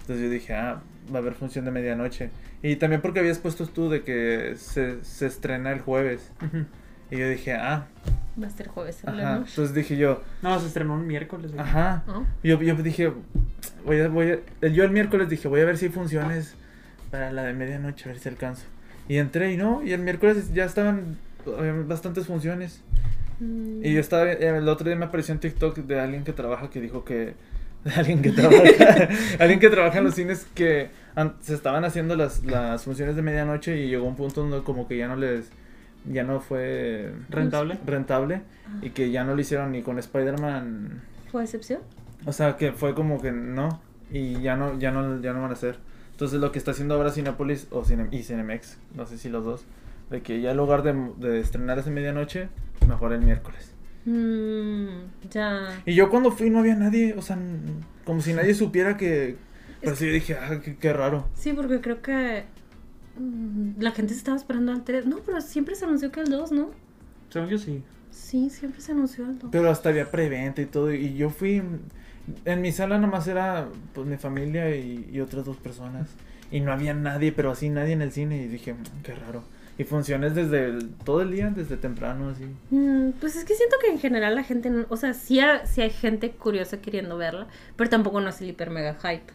Entonces yo dije, ah, va a haber función de medianoche. Y también porque habías puesto tú de que se, se estrena el jueves. Y yo dije, ah, Va a ser jueves en la ajá. noche. Entonces dije yo, No, se estrenó un miércoles. güey. ajá. ¿no? Yo, yo dije, voy a, voy a- yo el miércoles dije, voy a ver si hay funciones para la de medianoche, a ver si alcanzo. Y entré y no, y el miércoles ya estaban eh, bastantes funciones. Mm. Y yo estaba, eh, el otro día me apareció un TikTok de alguien que trabaja que dijo que, de alguien que trabaja, alguien que trabaja en los cines que an- se estaban haciendo las, las funciones de medianoche y llegó un punto donde como que ya no les, ya no fue ¿Rentable? rentable y que ya no lo hicieron ni con Spider-Man. ¿Fue excepción? O sea, que fue como que no y ya no ya no ya no van a hacer. Entonces lo que está haciendo ahora Cinepolis o Cine, y Cinemex, no sé si los dos, de que ya en lugar de, de estrenar ese medianoche, mejor el miércoles. Mmm, ya. Y yo cuando fui no había nadie, o sea, como si nadie supiera que... Pero Es sí, dije, ah, qué, qué raro. Sí, porque creo que mm, la gente se estaba esperando al 3. No, pero siempre se anunció que el 2, ¿no? Según yo sí. Sí, siempre se anunció el 2. Pero hasta había preventa y todo. Y yo fui. En mi sala nomás era pues mi familia y, y otras dos personas. Y no había nadie, pero así nadie en el cine. Y dije, "Mm, qué raro. Y funciones desde el- todo el día, desde temprano, así. Mm, pues es que siento que en general la gente, o sea, sí, ha- sí hay gente curiosa queriendo verla, pero tampoco no es el hiper mega hype.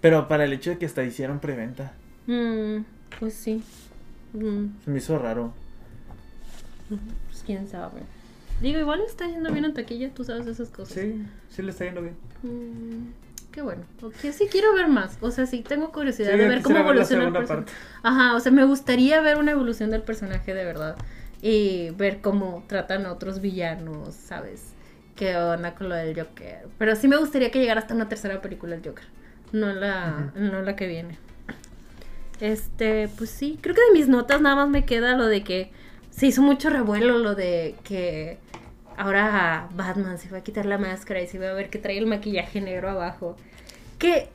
Pero para el hecho de que hasta hicieron preventa, Mm, pues sí. Mm, se me hizo raro. pues quién sabe. Digo, igual le está yendo bien en taquilla, tú sabes de esas cosas. Sí, sí le está yendo bien. Mm, qué bueno. Ok, sí quiero ver más. O sea, sí tengo curiosidad Sí, de ver cómo quisiera ver la evoluciona el personaje. parte. Ajá, o sea, me gustaría ver una evolución del personaje de verdad. Y ver cómo tratan a otros villanos, ¿sabes? Qué onda con lo del Joker. Pero sí me gustaría que llegara hasta una tercera película del Joker. No la, no la que viene. Este, pues sí, creo que de mis notas nada más me queda lo de que se hizo mucho revuelo lo de que ahora Batman se va a quitar la máscara y se va a ver que trae el maquillaje negro abajo. Que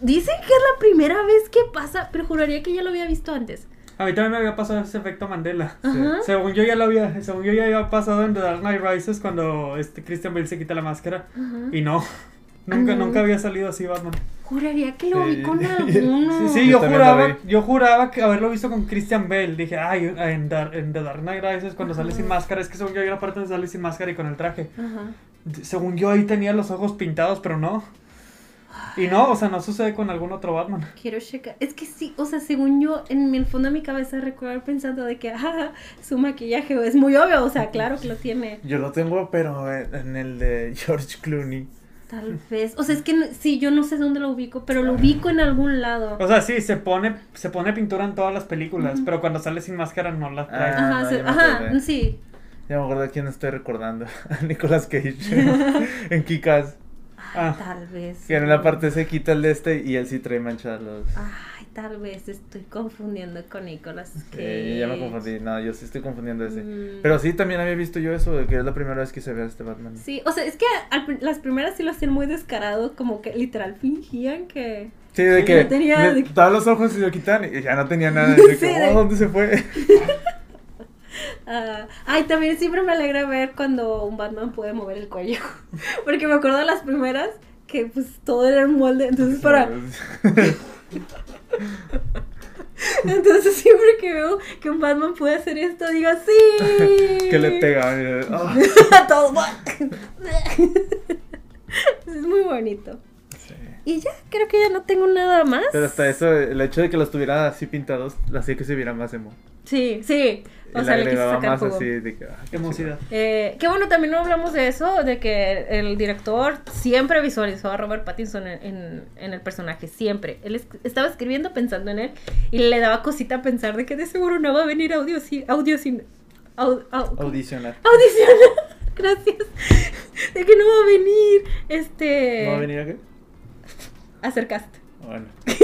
dicen que es la primera vez que pasa, pero juraría que ya lo había visto antes. A mí también me había pasado ese efecto Mandela. Según yo ya lo había, según yo ya había pasado en The Dark Knight Rises cuando este Christian Bale se quita la máscara. Ajá. Y no. Nunca, nunca había salido así Batman. Juraría que lo Sí. vi con alguno. Sí, sí, Yo juraba, yo juraba que haberlo visto con Christian Bale. Dije, ay, en, Dar- en The Dark Knight Rises cuando sale sin máscara, es que según yo hay una parte donde sale sin máscara y con el traje. Ajá. Según yo ahí tenía los ojos pintados, pero no. Y no, o sea, no sucede con algún otro Batman. Quiero checar. Es que sí, o sea, según yo, en el fondo de mi cabeza recuerdo pensando de que, ah, su maquillaje es muy obvio, o sea, claro que lo tiene. Yo lo tengo, pero en el de George Clooney. Tal vez. O sea, es que sí, yo no sé dónde lo ubico, pero lo ubico en algún lado. O sea, sí, se pone, se pone pintura en todas las películas, pero cuando sale sin máscara no la trae. Ah, Ajá, no, se- ajá, sí. Ya me acuerdo de quién estoy recordando. A Nicolas Cage. en Kikas. Ah. Tal vez. Que en la parte se quita el de este y él sí trae manchados los. Tal vez estoy confundiendo con Nicolas Sí, Cage. ya me confundí. No, yo sí estoy confundiendo ese. Mm. Pero sí, también había visto yo eso, de que es la primera vez que se ve a este Batman. Sí, o sea, es que al las primeras sí lo hacían muy descarado, como que literal fingían que... Sí, de que No tenía- le los ojos y lo quitan y ya no tenía nada. Y de Sí, que, de- "Oh, ¿dónde se fue? ah, ay, también siempre me alegra ver cuando un Batman puede mover el cuello. Porque me acuerdo de las primeras que pues todo era un molde, entonces para... Entonces siempre que veo que un Batman puede hacer esto, digo, sí. que le pegaban. y, "Oh". Todo. es muy bonito. Y ya, creo que ya no tengo nada más. Pero hasta eso, el hecho de que los tuviera así pintados, hacía que se viera más emo. Sí, sí. O y sea, le le quise sacar más jugo. así de que. ah, Qué emocidad. Eh, qué bueno, también no hablamos de eso, de que el director siempre visualizó a Robert Pattinson en, en- en el personaje, siempre. Él es- estaba escribiendo pensando en él y le daba cosita pensar de que de seguro no va a venir audio sin... Audio sin au- au- Audicionar. audición. Gracias. De que no va a venir, este... ¿No va a venir a qué? Hacer cast. Bueno.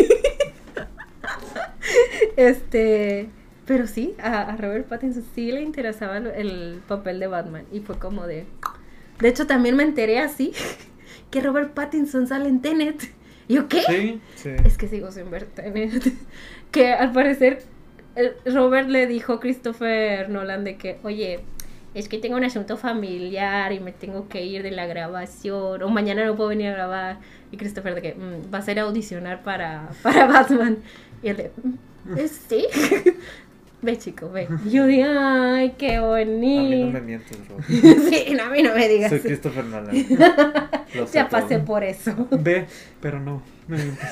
Este, pero sí, a, a Robert Pattinson sí le interesaba el, el papel de Batman y fue como de... De hecho, también me enteré así que Robert Pattinson sale en Tenet. ¿Y yo qué? Sí. Sí. Es que sigo sin ver Tenet. que al parecer eh, Robert le dijo a Christopher Nolan de que, oye, es que tengo un asunto familiar y me tengo que ir de la grabación o mañana no puedo venir a grabar. Y Christopher de que "Mm, va a ser a audicionar para, para Batman. Y él de, "Mm, sí. ve chico, ve. Y yo de, ay, qué A mí no bonito. me mientes, Rob. sí, no, a mí no me digas. Soy Christopher Nolan. Ya pasé todo. por eso. Ve, pero no. me mientes.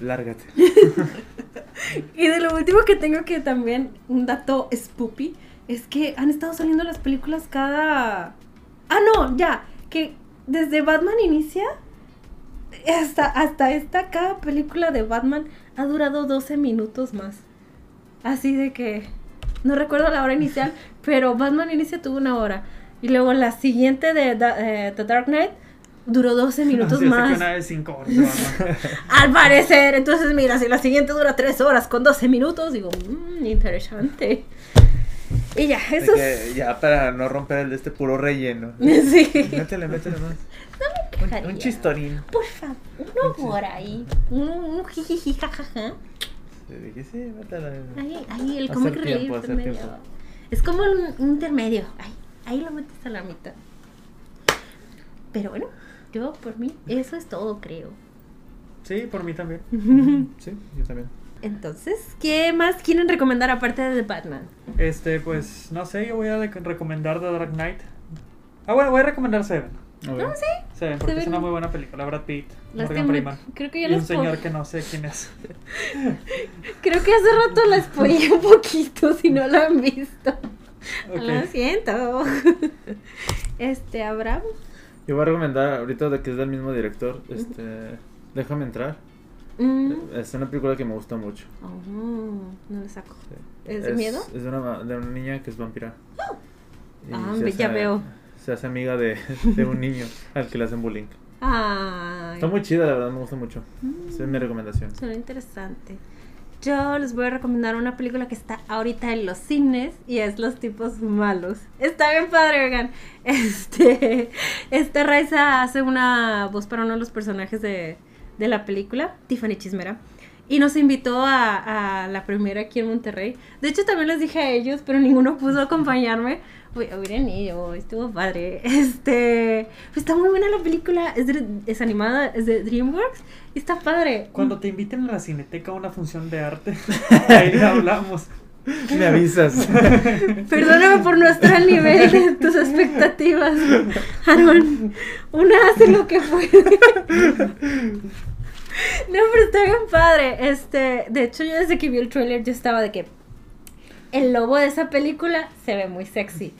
Lárgate. Y de lo último que tengo que también, un dato spoopy, es que han estado saliendo las películas cada... Ah, no, ya, que desde Batman inicia hasta, hasta esta, cada película de Batman ha durado 12 minutos más. Así de que no recuerdo la hora inicial, pero Batman Inicia tuvo una hora. Y luego la siguiente de eh, The Dark Knight duró 12 minutos que más. una de 5 horas. de Batman. Al parecer, entonces mira, si la siguiente dura 3 horas con 12 minutos, digo, mmm, interesante. Y ya, eso que ya para no romper el de este puro relleno. es... Sí. Métele, métele más. Un, quejaría. un chistorín. Por favor, uno por ahí. Un, un jijiji, jajaja. Le dije, sí, métele. Ahí, ahí, el tiempo, relief intermedio. Es como un intermedio. Ahí, ahí lo metes a la mitad. Pero bueno, yo por mí, eso es todo, creo. Sí, por mí también. Sí, yo también. Entonces, ¿qué más quieren recomendar aparte de The Batman? Este, pues, no sé, yo voy a recomendar The Dark Knight. Ah, bueno, voy a recomendar Seven. A. No, sí. Seven, porque es una muy buena película. Brad Pitt, Morgan Lástima, Freeman. creo que ya Y un les señor que no sé quién es. Creo que hace rato la spoilé un poquito si no la han visto. Lo siento. Este, Abraham. Yo voy a recomendar ahorita de que es del mismo director. Este. Déjame entrar. Mm. Es una película que me gusta mucho. Oh, no le saco. Sí. ¿Es de miedo? Es de una, ma- de una niña que es vampira. Ah, ve- ya veo. Se hace amiga de, de un niño al que le hacen bullying. Ay. Está muy chida, la verdad, me gusta mucho. Mm. Esa es mi recomendación. Suena interesante. Yo les voy a recomendar una película que está ahorita en los cines y es Los tipos malos. Está bien padre, oigan. Este, esta Raiza hace una voz para uno de los personajes de, de la película, Tiffany Chismera. Y nos invitó a, a la primera aquí en Monterrey. De hecho, también les dije a ellos, pero ninguno pudo acompañarme. Uy, hubieran ido, estuvo padre. Este, pues está muy buena la película. Es, de- es animada, es de DreamWorks y está padre. Cuando te inviten a la cineteca a una función de arte, ahí le hablamos. Me avisas. Perdóname por no estar al nivel de tus expectativas. Aaron, una hace lo que puede. No, pero está bien padre. Este, de hecho, yo desde que vi el trailer yo estaba de que el lobo de esa película se ve muy sexy.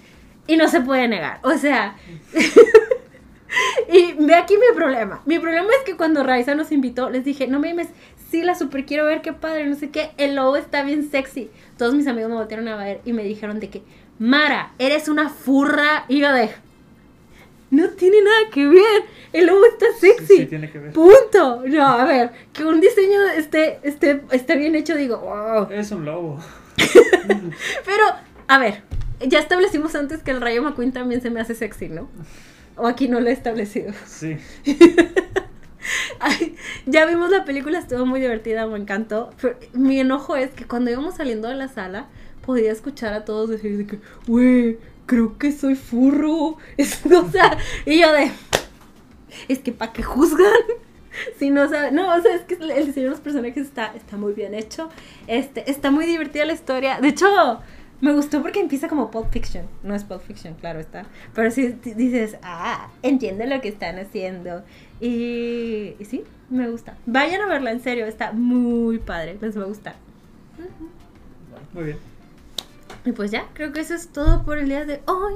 Y no se puede negar. O sea. y ve aquí mi problema. Mi problema es que cuando Raiza nos invitó, les dije, no me dimes, sí la super quiero ver, qué padre, no sé qué. El lobo está bien sexy. Todos mis amigos me voltearon a ver y me dijeron de que, Mara, eres una furra. Y yo de. No tiene nada que ver. El lobo está sexy. Sí, tiene que ver. Punto. No, a ver, que un diseño esté, esté, esté bien hecho, digo, wow. Es un lobo. Pero, a ver, ya establecimos antes que el Rayo McQueen también se me hace sexy, ¿no? O aquí no lo he establecido. Sí. Ay, ya vimos la película, estuvo muy divertida, me encantó. Pero mi enojo es que cuando íbamos saliendo de la sala, podía escuchar a todos decir de que, güey, creo que soy furro. Es, o sea, y yo de, es que ¿para qué juzgan? Si no saben, no, o sea, es que el diseño de los personajes está, está muy bien hecho. Este, está muy divertida la historia. De hecho, me gustó porque empieza como Pulp Fiction. No es Pulp Fiction, claro está. Pero sí di- dices, ah, entiendo lo que están haciendo. Y, y sí, me gusta. Vayan a verla, en serio, está muy padre. Les va a gustar. Muy bien. Y pues ya, creo que eso es todo por el día de hoy.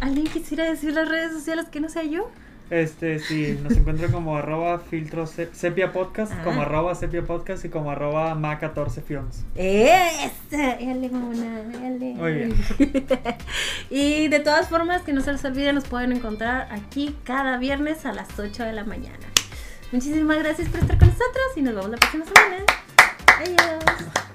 ¿Alguien quisiera decir las redes sociales que no sea yo? Este, sí, nos encuentra como arroba filtro se- sepia podcast, Ah. como arroba sepia podcast y como arroba ma14 films. ¡Esa! Éale, mona, éale. Muy bien. y de todas formas, que no se les olvide, nos pueden encontrar aquí cada viernes a las 8 de la mañana. Muchísimas gracias por estar con nosotros y nos vemos la próxima semana. Adiós.